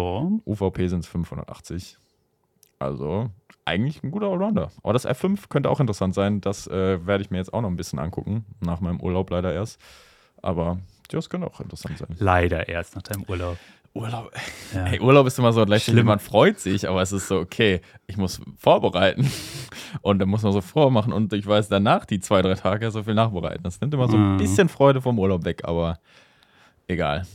UVP sind es 580. Also eigentlich ein guter Allrounder. Aber das F5 könnte auch interessant sein. Das äh, werde ich mir jetzt auch noch ein bisschen angucken. Nach meinem Urlaub leider erst. Aber das könnte auch interessant sein. Leider erst nach deinem Urlaub. Urlaub. Ja. Ey, Urlaub ist immer so gleichzeitig, Schlimm. man freut sich, aber es ist so, okay, ich muss vorbereiten und dann muss man so vormachen und ich weiß danach die zwei, drei Tage so viel nachbereiten. Das nimmt immer so ein Mhm. bisschen Freude vom Urlaub weg, aber egal.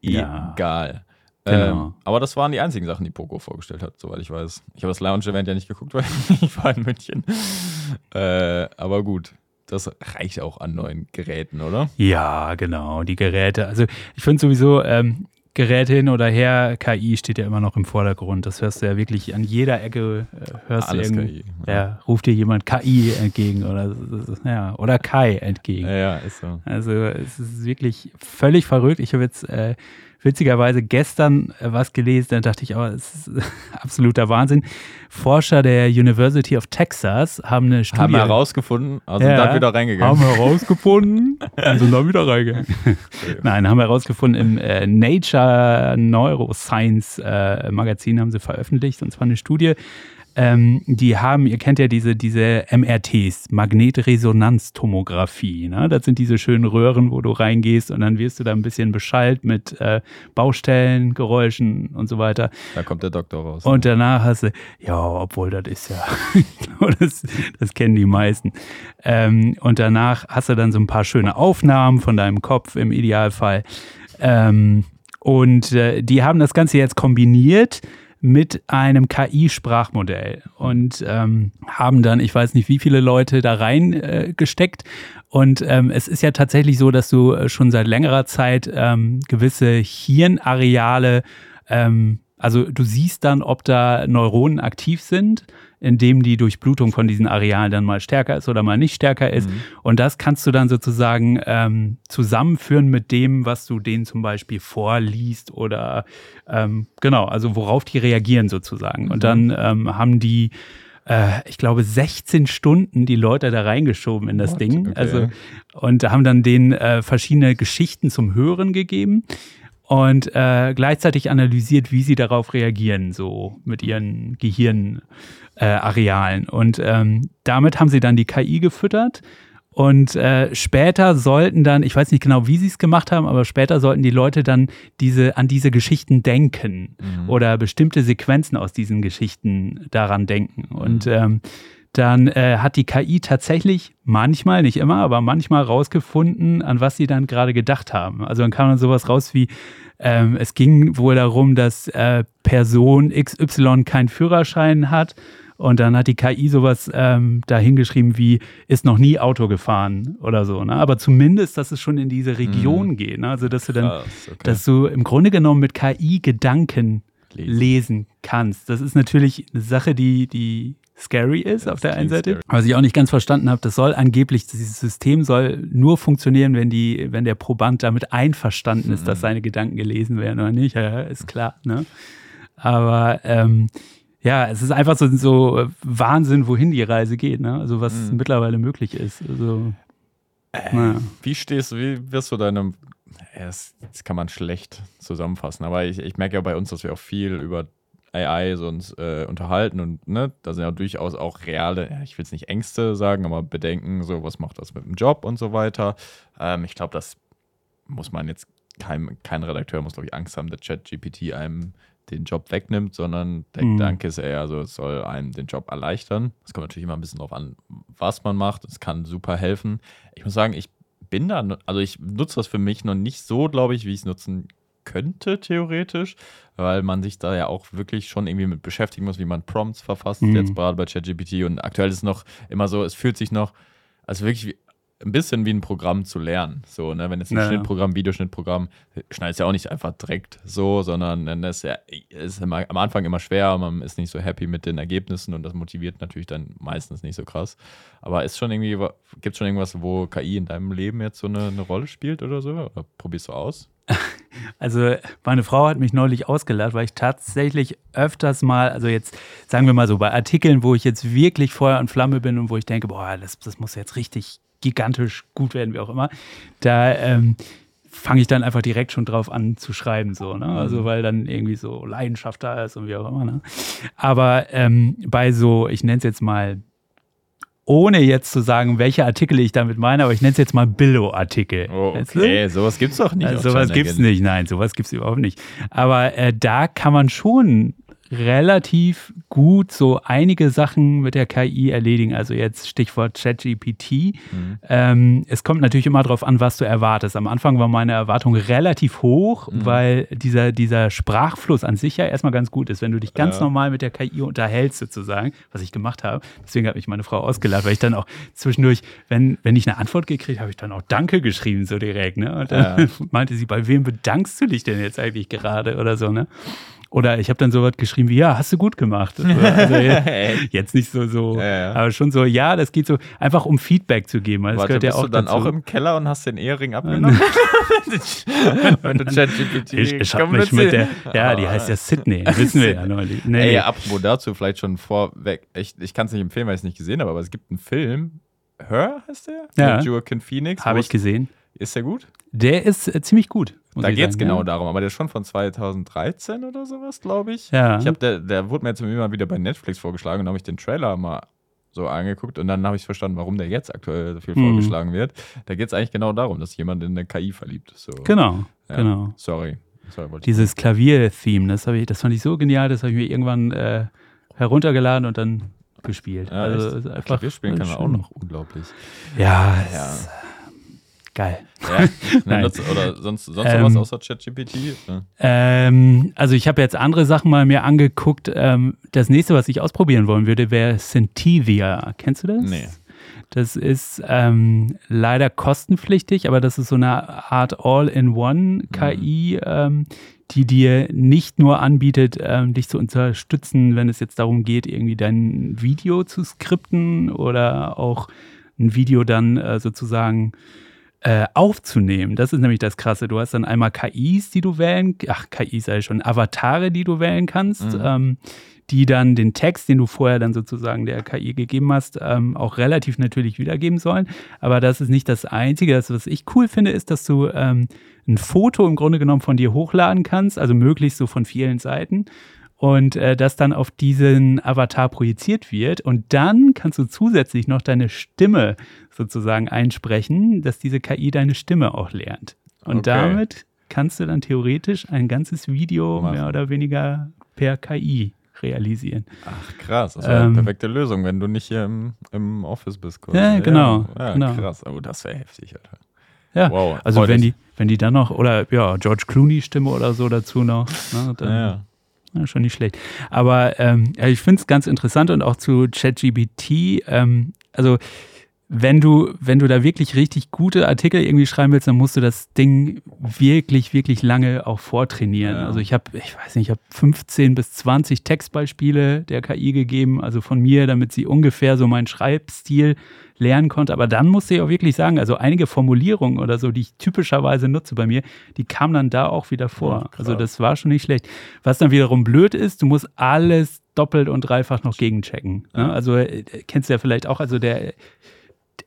Ja. Egal. Genau. Ähm, aber das waren die einzigen Sachen, die Poco vorgestellt hat, soweit ich weiß. Ich habe das Lounge-Event ja nicht geguckt, weil ich war in München. Äh, aber gut, das reicht auch an neuen Geräten, oder? Ja, genau, die Geräte. Also ich finde sowieso, ähm, Geräte hin oder her, KI steht ja immer noch im Vordergrund. Das hörst du ja wirklich an jeder Ecke, äh, hörst Alles du KI, ja. ja. ruft dir jemand KI entgegen oder, ja, oder Kai entgegen. Ja, ja, ist so. Also es ist wirklich völlig verrückt. Ich habe jetzt äh, witzigerweise gestern äh, was gelesen, da dachte ich, aber es ist absoluter Wahnsinn. Forscher der University of Texas haben eine Studie Haben wir herausgefunden, also Ja, dann wieder reingegangen. Haben wir herausgefunden und sind dann wieder reingegangen. Nein, haben wir herausgefunden im äh, Nature Neuroscience äh, Magazin haben sie veröffentlicht und zwar eine Studie. Ähm, die haben, ihr kennt ja diese, diese MRTs, Magnetresonanztomographie. Ne? Das sind diese schönen Röhren, wo du reingehst und dann wirst du da ein bisschen beschallt mit äh, Baustellen, Geräuschen und so weiter. Da kommt der Doktor raus. Und danach hast du, ja, obwohl das ist ja, glaube, das, das kennen die meisten. Ähm, und danach hast du dann so ein paar schöne Aufnahmen von deinem Kopf im Idealfall. Ähm, und äh, die haben das Ganze jetzt kombiniert mit einem KI-Sprachmodell und ähm, haben dann, ich weiß nicht, wie viele Leute da reingesteckt. Äh, und ähm, es ist ja tatsächlich so, dass du äh, schon seit längerer Zeit ähm, gewisse Hirnareale ähm, also du siehst dann, ob da Neuronen aktiv sind, indem die Durchblutung von diesen Arealen dann mal stärker ist oder mal nicht stärker ist. Mhm. Und das kannst du dann sozusagen ähm, zusammenführen mit dem, was du denen zum Beispiel vorliest oder ähm, genau, also worauf die reagieren sozusagen. Und dann ähm, haben die äh, ich glaube, 16 Stunden die Leute da reingeschoben in das What? Ding. Okay. Also, und haben dann denen äh, verschiedene Geschichten zum Hören gegeben und äh, gleichzeitig analysiert, wie sie darauf reagieren, so mit ihren Gehirnarealen. Äh, und ähm, damit haben sie dann die KI gefüttert. Und äh, später sollten dann, ich weiß nicht genau, wie sie es gemacht haben, aber später sollten die Leute dann diese, an diese Geschichten denken Mhm. oder bestimmte Sequenzen aus diesen Geschichten daran denken. Und Mhm. ähm, dann äh, hat die KI tatsächlich manchmal, nicht immer, aber manchmal rausgefunden, an was sie dann gerade gedacht haben. Also dann kam dann sowas raus wie, ähm, es ging wohl darum, dass äh, Person XY keinen Führerschein hat. Und dann hat die KI sowas ähm, da hingeschrieben wie, ist noch nie Auto gefahren oder so. Ne? Aber zumindest, dass es schon in diese Region geht. Ne? Also, dass du dann, Krass, okay. dass du im Grunde genommen mit KI Gedanken Lesen. lesen kannst. Das ist natürlich eine Sache, die, die scary ist Ja, auf das der einen Seite. scary. Was ich auch nicht ganz verstanden habe, das soll angeblich, dieses System soll nur funktionieren, wenn die, wenn der Proband damit einverstanden ist, dass Mhm. seine Gedanken gelesen werden oder nicht. Ja, ist klar. Ne? Aber ähm, ja, es ist einfach so, so Wahnsinn, wohin die Reise geht, ne? Also was Mhm. mittlerweile möglich ist. Also, Äh, naja. Wie stehst du, wie wirst du deinem, das, das kann man schlecht zusammenfassen, aber ich, ich merke ja bei uns, dass wir auch viel über AI so uns äh, unterhalten und ne, da sind ja durchaus auch reale, ja, ich will es nicht Ängste sagen, aber Bedenken, so was macht das mit dem Job und so weiter. Ähm, ich glaube, das muss man jetzt kein, kein Redakteur muss, glaube ich, Angst haben, dass ChatGPT einem den Job wegnimmt, sondern der Mhm. Gedanke ist eher so, es soll einem den Job erleichtern. Es kommt natürlich immer ein bisschen drauf an, was man macht. Es kann super helfen. Ich muss sagen, ich bin da, also ich nutze das für mich noch nicht so, glaube ich, wie ich es nutzen könnte, theoretisch, weil man sich da ja auch wirklich schon irgendwie mit beschäftigen muss, wie man Prompts verfasst, Mhm. jetzt gerade bei ChatGPT. Und aktuell ist es noch immer so, es fühlt sich noch, also wirklich wie, ein bisschen wie ein Programm zu lernen. So, ne? Wenn jetzt ein Ja. Schnittprogramm, Videoschnittprogramm, schneidet es ja auch nicht einfach direkt so, sondern dann ist ja ist immer, am Anfang immer schwer, man ist nicht so happy mit den Ergebnissen und das motiviert natürlich dann meistens nicht so krass. Aber ist schon irgendwie, gibt es schon irgendwas, wo KI in deinem Leben jetzt so eine, eine Rolle spielt oder so? Oder probierst du aus? Also meine Frau hat mich neulich ausgelacht, weil ich tatsächlich öfters mal, also jetzt sagen wir mal so, bei Artikeln, wo ich jetzt wirklich Feuer und Flamme bin und wo ich denke, boah, das, das muss jetzt richtig gigantisch gut werden, wie auch immer, da ähm, fange ich dann einfach direkt schon drauf an zu schreiben, so, ne? Also weil dann irgendwie so Leidenschaft da ist und wie auch immer, ne? Aber ähm, bei so, ich nenne es jetzt mal ohne jetzt zu sagen, welche Artikel ich damit meine, aber ich nenne es jetzt mal Billo-Artikel. Oh, Weißt du? okay, sowas gibt's doch nicht. Also sowas gibt's nicht, nein, sowas gibt's überhaupt nicht. Aber äh, da kann man schon relativ gut so einige Sachen mit der KI erledigen. Also jetzt Stichwort ChatGPT. Mhm. Ähm, es kommt natürlich immer darauf an, was du erwartest. Am Anfang war meine Erwartung relativ hoch, Mhm. weil dieser, dieser Sprachfluss an sich ja erstmal ganz gut ist. Wenn du dich ganz Ja. normal mit der KI unterhältst, sozusagen, was ich gemacht habe. Deswegen hat mich meine Frau ausgelacht, weil ich dann auch zwischendurch, wenn, wenn ich eine Antwort gekriegt habe, habe ich dann auch Danke geschrieben, so direkt. Ne? Und dann Ja. meinte sie, bei wem bedankst du dich denn jetzt eigentlich gerade oder so, ne? Oder ich habe dann so was geschrieben wie, ja, hast du gut gemacht. Also, jetzt, jetzt nicht so, so, Ja, ja. aber schon so, ja, das geht so, einfach um Feedback zu geben. Das Warte, gehört ja bist auch du dann dazu. auch im Keller und hast den Ehering abgenommen? Ich ich habe mich mit der, ja, die heißt ja Sydney, wissen wir ja neulich. Nee, Ey, apropos dazu, vielleicht schon vorweg. Ich, ich kann es nicht empfehlen, weil ich es nicht gesehen habe, aber es gibt einen Film. Her heißt der? Ja. Mit Joaquin Phoenix. Habe ich es- gesehen. Ist der gut? Der ist äh, ziemlich gut. Da geht es genau ja. darum, aber der ist schon von 2013 oder sowas, glaube ich. Ja. Ich habe der, der wurde mir jetzt immer wieder bei Netflix vorgeschlagen und habe ich den Trailer mal so angeguckt und dann habe ich verstanden, warum der jetzt aktuell so viel Mhm. vorgeschlagen wird. Da geht es eigentlich genau darum, dass jemand in eine KI verliebt ist. So. Genau, Ja. genau. Sorry. Sorry Dieses Klavier-Theme, das, ich- das fand ich so genial, das habe ich mir irgendwann äh, heruntergeladen und dann gespielt. Ja, also einfach Klavier spielen kann man auch noch unglaublich. Ja, Ja. Geil. Ja, Nein. nutzt- oder sonst, sonst Ähm, was außer ChatGPT? Ähm, also ich habe jetzt andere Sachen mal mir angeguckt. Ähm, das nächste, was ich ausprobieren wollen würde, wäre Centivia. Kennst du das? Nee. Das ist ähm, leider kostenpflichtig, aber das ist so eine Art All-in-One-KI, ähm, die dir nicht nur anbietet, ähm, dich zu unterstützen, wenn es jetzt darum geht, irgendwie dein Video zu skripten oder auch ein Video dann äh, sozusagen äh, aufzunehmen. Das ist nämlich das Krasse. Du hast dann einmal KIs, die du wählen, ach, KIs sei schon, Avatare, die du wählen kannst, Mhm. ähm, die dann den Text, den du vorher dann sozusagen der KI gegeben hast, ähm, auch relativ natürlich wiedergeben sollen. Aber das ist nicht das Einzige. Das, was ich cool finde, ist, dass du ähm, ein Foto im Grunde genommen von dir hochladen kannst, also möglichst so von vielen Seiten. Und äh, das dann auf diesen Avatar projiziert wird. Und dann kannst du zusätzlich noch deine Stimme sozusagen einsprechen, dass diese KI deine Stimme auch lernt. Und Okay. damit kannst du dann theoretisch ein ganzes Video Machen. mehr oder weniger per KI realisieren. Ach, krass. Das wäre Ähm, eine perfekte Lösung, wenn du nicht hier im, im Office bist. quasi. Ja, genau, Ja, genau. krass. Oh, das wäre heftig, Alter. Ja, Wow. also wenn die, wenn die dann noch, oder ja, George Clooney-Stimme oder so dazu noch, ne, dann, Ja, Ja, schon nicht schlecht. Aber ähm, ja, ich finde es ganz interessant und auch zu ChatGPT. Ähm, also wenn du, wenn du da wirklich richtig gute Artikel irgendwie schreiben willst, dann musst du das Ding wirklich, wirklich lange auch vortrainieren. Ja. Also ich habe, ich weiß nicht, ich habe 15 bis 20 Textbeispiele der KI gegeben, also von mir, damit sie ungefähr so meinen Schreibstil lernen konnte. Aber dann musste ich auch wirklich sagen, also einige Formulierungen oder so, die ich typischerweise nutze bei mir, die kamen dann da auch wieder vor. Krass. also das war schon nicht schlecht. Was dann wiederum blöd ist, du musst alles doppelt und dreifach noch gegenchecken. Ne? Ja. Also äh, kennst du ja vielleicht auch, also der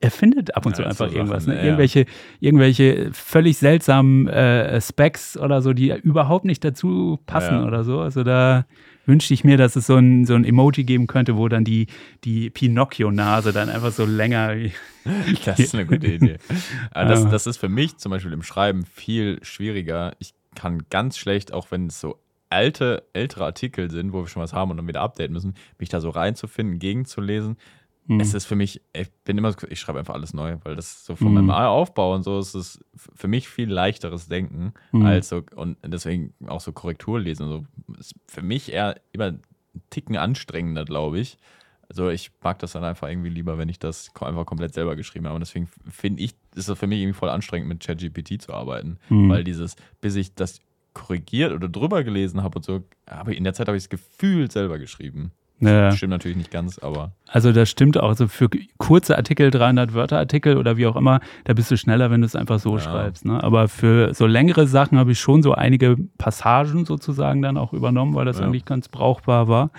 erfindet ab und Ja, zu so einfach Sachen, irgendwas. Ne? Irgendwelche, irgendwelche völlig seltsamen äh, Specs oder so, die überhaupt nicht dazu passen oder so. Also da wünschte ich mir, dass es so ein, so ein Emoji geben könnte, wo dann die, die Pinocchio-Nase dann einfach so länger. das ist eine gute Idee. Das, das ist für mich zum Beispiel im Schreiben viel schwieriger. Ich kann ganz schlecht, auch wenn es so alte, ältere Artikel sind, wo wir schon was haben und dann wieder updaten müssen, mich da so reinzufinden, gegenzulesen. Mhm. Es ist für mich, ich bin immer, ich schreibe einfach alles neu, weil das so von mhm. meinem Aufbau und so ist es für mich viel leichteres Denken mhm. als so, und deswegen auch so Korrektur lesen. So, ist für mich eher immer einen Ticken anstrengender, glaube ich. Also ich mag das dann einfach irgendwie lieber, wenn ich das einfach komplett selber geschrieben habe. Und deswegen finde ich, ist es für mich irgendwie voll anstrengend, mit ChatGPT zu arbeiten. Mhm. Weil dieses, bis ich das korrigiert oder drüber gelesen habe und so, aber in der Zeit habe ich es gefühlt selber geschrieben. Ja. Stimmt natürlich nicht ganz, aber. Also das stimmt auch. Also für kurze Artikel, 300 Wörter Artikel oder wie auch immer, da bist du schneller, wenn du es einfach so ja. schreibst. Ne? Aber für so längere Sachen habe ich schon so einige Passagen sozusagen dann auch übernommen, weil das ja. eigentlich ganz brauchbar war.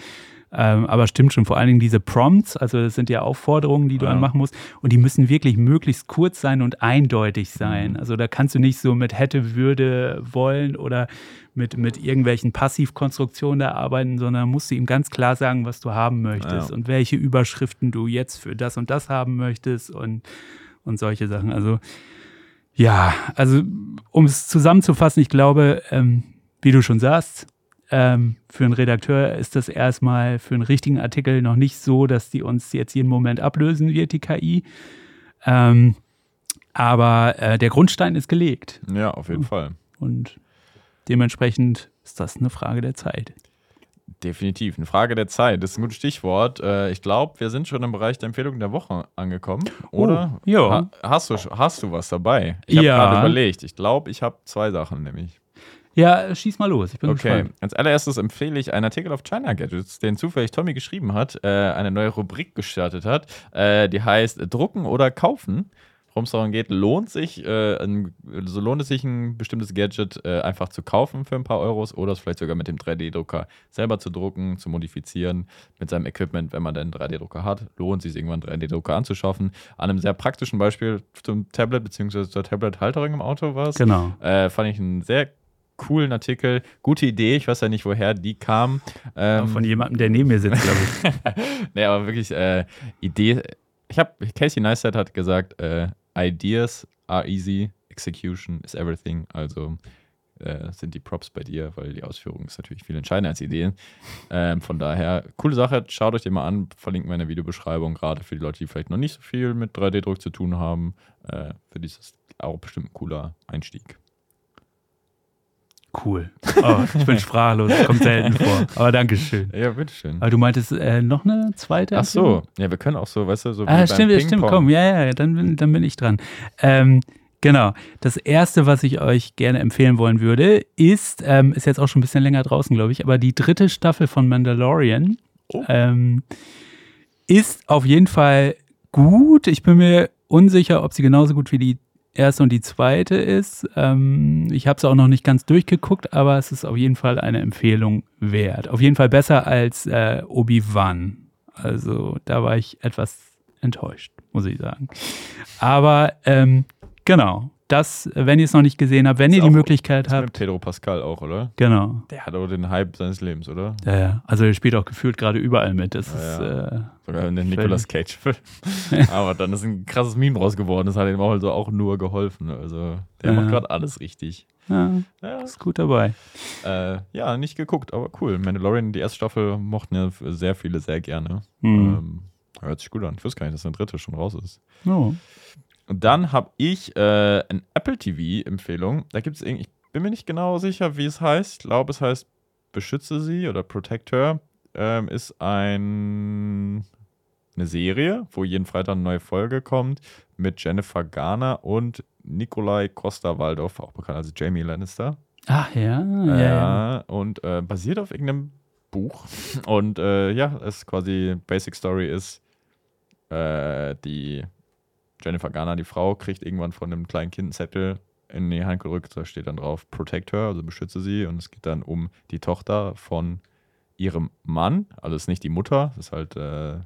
Ähm, aber stimmt schon, vor allen Dingen diese Prompts, also das sind ja Aufforderungen, die du ja. anmachen musst. Und die müssen wirklich möglichst kurz sein und eindeutig sein. Mhm. Also da kannst du nicht so mit hätte, würde, wollen oder mit, mit irgendwelchen Passivkonstruktionen da arbeiten, sondern musst du ihm ganz klar sagen, was du haben möchtest ja. und welche Überschriften du jetzt für das und das haben möchtest und, und solche Sachen. Also ja, also um es zusammenzufassen, ich glaube, ähm, wie du schon sagst, ähm, für einen Redakteur ist das erstmal für einen richtigen Artikel noch nicht so, dass die uns jetzt jeden Moment ablösen wird, die KI. Ähm, aber äh, der Grundstein ist gelegt. Ja, auf jeden Fall. Und dementsprechend ist das eine Frage der Zeit. Definitiv, eine Frage der Zeit. Das ist ein gutes Stichwort. Äh, ich glaube, wir sind schon im Bereich der Empfehlung der Woche angekommen, oder? Oh, ja. hast, du, hast du was dabei? Ich habe ja. gerade überlegt. Ich glaube, ich habe zwei Sachen nämlich. Ja, schieß mal los. Ich bin okay. Gespannt. Als allererstes empfehle ich einen Artikel auf China Gadgets, den zufällig Tommy geschrieben hat, äh, eine neue Rubrik gestartet hat. Äh, die heißt Drucken oder Kaufen. Worum es darum geht, lohnt sich, äh, ein, so lohnt es sich, ein bestimmtes Gadget äh, einfach zu kaufen für ein paar Euros oder es vielleicht sogar mit dem 3D-Drucker selber zu drucken, zu modifizieren mit seinem Equipment, wenn man denn einen 3D-Drucker hat. Lohnt es sich, irgendwann einen 3D-Drucker anzuschaffen. An einem sehr praktischen Beispiel zum Tablet bzw. zur Tablet-Halterung im Auto war es. Genau. Äh, fand ich einen sehr coolen Artikel. Gute Idee, ich weiß ja nicht, woher die kam. Ähm, von jemandem, der neben mir sitzt, glaube ich. nee, aber wirklich äh, Idee. Ich habe, Casey Neistat hat gesagt, äh, Ideas are easy, execution is everything. Also äh, sind die Props bei dir, weil die Ausführung ist natürlich viel entscheidender als Ideen. Ähm, von daher, coole Sache, schaut euch den mal an, verlinken wir in der Videobeschreibung, gerade für die Leute, die vielleicht noch nicht so viel mit 3D-Druck zu tun haben. Äh, für die ist das auch bestimmt ein cooler Einstieg. Cool. Oh, ich bin sprachlos, kommt selten vor. Aber danke schön. Ja, bitteschön. Aber du meintest äh, noch eine zweite? Ach so, ja, wir können auch so, weißt du, so. Ah, stimmt, ja, stimmt, komm, ja, ja, dann bin, dann bin ich dran. Ähm, genau. Das erste, was ich euch gerne empfehlen wollen würde, ist, ähm, ist jetzt auch schon ein bisschen länger draußen, glaube ich, aber die dritte Staffel von Mandalorian oh. ähm, ist auf jeden Fall gut. Ich bin mir unsicher, ob sie genauso gut wie die erste und die zweite ist. Ähm, ich habe es auch noch nicht ganz durchgeguckt, aber es ist auf jeden Fall eine Empfehlung wert. Auf jeden Fall besser als äh, Obi-Wan. Also da war ich etwas enttäuscht, muss ich sagen. Aber ähm, genau, das, wenn ihr es noch nicht gesehen habt, wenn ihr die Möglichkeit habt. Mit Pedro Pascal auch, oder? Genau. Der hat auch den Hype seines Lebens, oder? Ja, ja. Also er spielt auch gefühlt gerade überall mit. Das ja, ist, ja. Äh, Sogar in den Nicolas Cage-Film. Aber dann ist ein krasses Meme raus geworden. Das hat ihm auch, also auch nur geholfen. Also der ja. macht gerade alles richtig. Ja, ja, ist gut dabei. Äh, ja, nicht geguckt, aber cool. Mandalorian, die erste Staffel mochten ja sehr viele sehr gerne. Mhm. Ähm, hört sich gut an. Ich wusste gar nicht, dass eine dritte schon raus ist. Oh. Und dann habe ich äh, ein Apple TV-Empfehlung. Da gibt es irgendwie, ich bin mir nicht genau sicher, wie es heißt. Ich glaube, es heißt Beschütze sie oder Protect Her. Ähm, ist ein, eine Serie, wo jeden Freitag eine neue Folge kommt mit Jennifer Garner und Nikolai Costa-Waldorf, auch bekannt als Jamie Lannister. Ach ja, ja. ja. Und äh, basiert auf irgendeinem Buch. Und äh, ja, es quasi Basic Story ist, äh, die Jennifer Garner, die Frau, kriegt irgendwann von einem kleinen Kind einen Zettel in die Hand gerückt. Da steht dann drauf, protect her, also beschütze sie. Und es geht dann um die Tochter von ihrem Mann. Also es ist nicht die Mutter, es ist halt äh,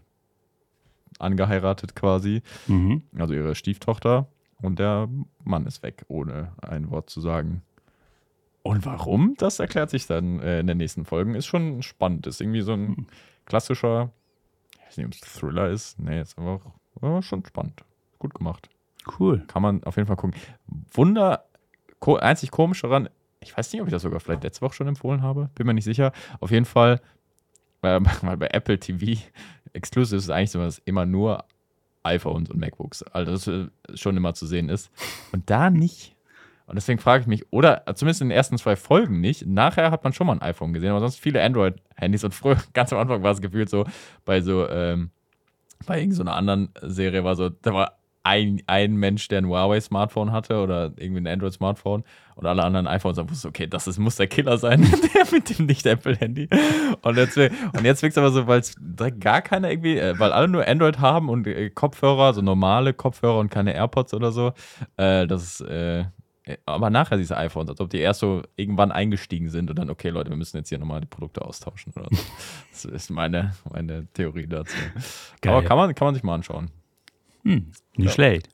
angeheiratet quasi. Mhm. Also ihre Stieftochter. Und der Mann ist weg, ohne ein Wort zu sagen. Und warum? Das erklärt sich dann äh, in den nächsten Folgen. Ist schon spannend. Ist irgendwie so ein klassischer, ich weiß nicht, ob es Thriller ist. Nee, ist einfach ja, schon spannend. Gut gemacht. Cool. Kann man auf jeden Fall gucken. Wunder, ko einzig komisch daran, ich weiß nicht, ob ich das sogar vielleicht letzte Woche schon empfohlen habe. Bin mir nicht sicher. Auf jeden Fall, äh, weil bei Apple TV Exclusives ist eigentlich so, dass immer nur iPhones und MacBooks, also das äh, schon immer zu sehen ist. Und da nicht. Und deswegen frage ich mich, oder zumindest in den ersten zwei Folgen nicht. Nachher hat man schon mal ein iPhone gesehen, aber sonst viele Android-Handys. Und früher, ganz am Anfang war es gefühlt so, bei so, ähm, bei irgendeiner anderen Serie war so, da war ein, ein Mensch, der ein Huawei-Smartphone hatte oder irgendwie ein Android-Smartphone und alle anderen iPhones, dann wusste okay, das ist, muss der Killer sein, der mit dem Nicht-Apple-Handy. Und jetzt, und jetzt wirkt es aber so, weil es gar keine irgendwie, äh, weil alle nur Android haben und äh, Kopfhörer, so normale Kopfhörer und keine AirPods oder so, äh, das ist, äh, aber nachher diese iPhones, als ob die erst so irgendwann eingestiegen sind und dann, okay, Leute, wir müssen jetzt hier nochmal die Produkte austauschen oder so. Das ist meine, meine Theorie dazu. Geil. Aber kann man, kann man sich mal anschauen. Hm, nicht ja. schlecht.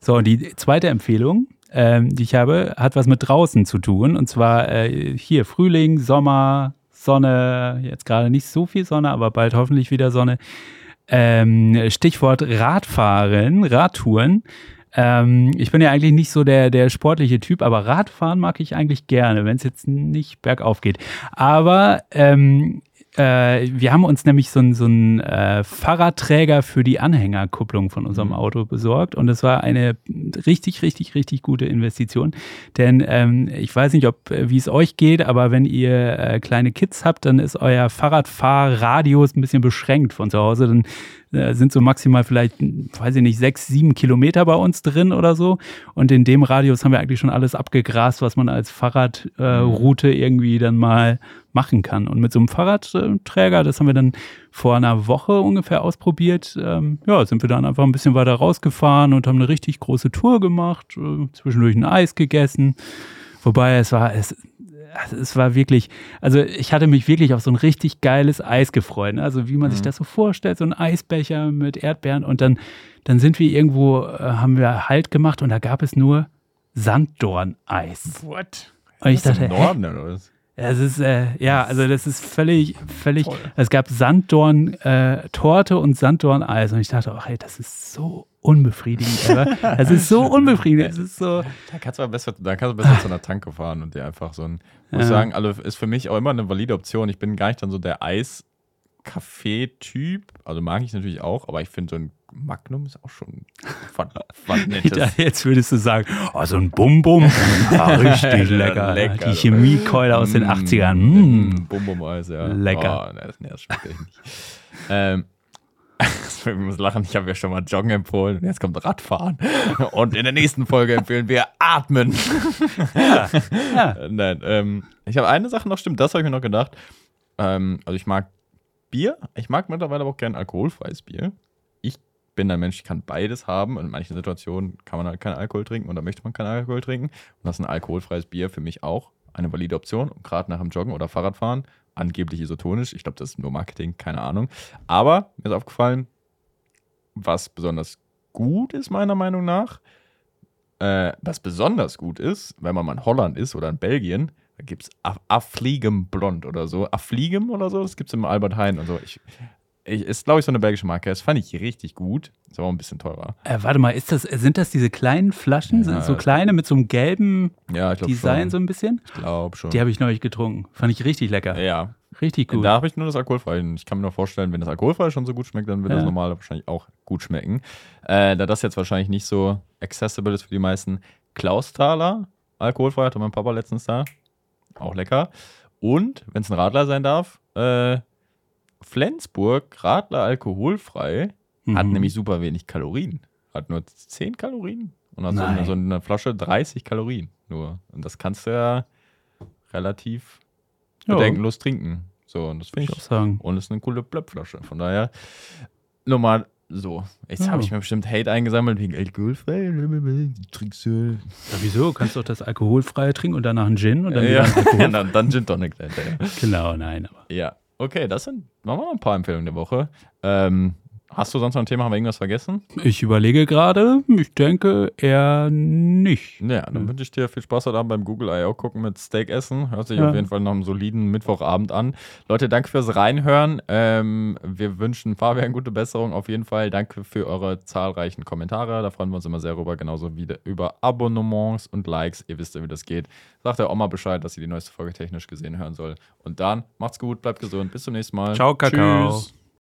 So, und die zweite Empfehlung, ähm, die ich habe, hat was mit draußen zu tun. Und zwar äh, hier Frühling, Sommer, Sonne, jetzt gerade nicht so viel Sonne, aber bald hoffentlich wieder Sonne. Ähm, Stichwort Radfahren, Radtouren. Ähm, ich bin ja eigentlich nicht so der, der sportliche Typ, aber Radfahren mag ich eigentlich gerne, wenn es jetzt nicht bergauf geht. Aber ähm, äh, wir haben uns nämlich so einen so äh, Fahrradträger für die Anhängerkupplung von unserem mhm. Auto besorgt und es war eine richtig, richtig, richtig gute Investition. Denn ähm, ich weiß nicht, ob äh, wie es euch geht, aber wenn ihr äh, kleine Kids habt, dann ist euer Fahrradfahrradius ein bisschen beschränkt von zu Hause. Dann äh, sind so maximal vielleicht, weiß ich nicht, sechs, sieben Kilometer bei uns drin oder so. Und in dem Radius haben wir eigentlich schon alles abgegrast, was man als Fahrradroute äh, irgendwie dann mal machen kann. Und mit so einem Fahrradträger, das haben wir dann vor einer Woche ungefähr ausprobiert, ähm, ja, sind wir dann einfach ein bisschen weiter rausgefahren und haben eine richtig große Tour gemacht, äh, zwischendurch ein Eis gegessen. Wobei es war, es, also es war wirklich, also ich hatte mich wirklich auf so ein richtig geiles Eis gefreut. Ne? Also wie man mhm. sich das so vorstellt, so ein Eisbecher mit Erdbeeren und dann, dann sind wir irgendwo, äh, haben wir Halt gemacht und da gab es nur Sanddorn-Eis. What? Und ich dachte, im Norden oder was? Es ist, äh, ja, also das ist völlig, völlig, Toll. es gab Sanddorn-Torte äh, und Sanddorn-Eis und ich dachte, ach hey, das ist so unbefriedigend. Es ist so unbefriedigend. Es ist so. Da kannst du besser, da kannst du besser zu einer Tanke fahren und dir einfach so ein, muss ja. sagen, also ist für mich auch immer eine valide Option. Ich bin gar nicht dann so der Eis-Kaffee-Typ. Also mag ich natürlich auch, aber ich finde so ein Magnum ist auch schon was, was Nettes. Jetzt würdest du sagen, oh, so ein Bum-Bum, ah, richtig lecker. lecker. Die Chemiekeule aus den 80ern. Mm. mm. Bum-Bum-Eis, ja. Lecker. Oh, das, das echt nicht. ähm, ich muss lachen, ich habe ja schon mal Joggen empfohlen. Jetzt kommt Radfahren. Und in der nächsten Folge empfehlen wir Atmen. Ja. ja. Nein, ähm, ich habe eine Sache noch, stimmt, das habe ich mir noch gedacht. Ähm, also ich mag Bier. Ich mag mittlerweile aber auch gerne alkoholfreies Bier. Ich bin ein Mensch, ich kann beides haben. Und in manchen Situationen kann man halt keinen Alkohol trinken und da möchte man keinen Alkohol trinken. Und das ist ein alkoholfreies Bier für mich auch eine valide Option, gerade nach dem Joggen oder Fahrradfahren angeblich isotonisch. Ich glaube, das ist nur Marketing, keine Ahnung. Aber mir ist aufgefallen, was besonders gut ist, meiner Meinung nach, äh, was besonders gut ist, wenn man mal in Holland ist oder in Belgien, da gibt es Affligem Blond oder so. Affligem oder so, das gibt es im Albert Heijn und so. Ich, ich, ist, glaube ich, so eine belgische Marke. Das fand ich richtig gut. Ist aber ein bisschen teurer. Äh, warte mal, ist das, sind das diese kleinen Flaschen? Ja, so kleine mit so einem gelben ja, Design schon. so ein bisschen? Ich glaube schon. Die habe ich neulich getrunken. Fand ich richtig lecker. Ja. Richtig gut. Da habe ich nur das alkoholfrei. Ich kann mir nur vorstellen, wenn das alkoholfrei schon so gut schmeckt, dann wird ja. das normale wahrscheinlich auch gut schmecken. Äh, da das jetzt wahrscheinlich nicht so accessible ist für die meisten. Klausthaler, alkoholfrei, hatte mein Papa letztens da. Auch lecker. Und, wenn es ein Radler sein darf, äh, Flensburg, Radler alkoholfrei, mhm. hat nämlich super wenig Kalorien. Hat nur 10 Kalorien und hat so eine, so eine, Flasche 30 Kalorien nur. Und das kannst du ja relativ jo. bedenkenlos trinken. So, und das finde ich, auch sagen. Und es ist eine coole Blöpflasche. Von daher, nochmal so. Jetzt ja. habe ich mir bestimmt Hate eingesammelt wegen alkoholfrei. Trinkst du. Ja, wieso? Kannst du doch das alkoholfreie trinken und danach einen Gin und dann ja, dann, dann Gin Tonic. Genau, nein. Aber. Ja, Okay, das sind machen wir mal ein paar Empfehlungen der Woche. Ähm, Hast du sonst noch ein Thema? Haben wir irgendwas vergessen? Ich überlege gerade. Ich denke eher nicht. Ja, dann wünsche ich dir viel Spaß heute Abend beim Google I.O. gucken mit Steak essen. Hört sich ja. auf jeden Fall noch einen soliden Mittwochabend an. Leute, danke fürs Reinhören. Ähm, wir wünschen Fabian gute Besserung auf jeden Fall. Danke für eure zahlreichen Kommentare. Da freuen wir uns immer sehr rüber. Genauso wie über Abonnements und Likes. Ihr wisst ja, wie das geht. Sagt der Oma Bescheid, dass sie die neueste Folge technisch gesehen hören soll. Und dann macht's gut, bleibt gesund. Bis zum nächsten Mal. Ciao, Kakao. Tschüss.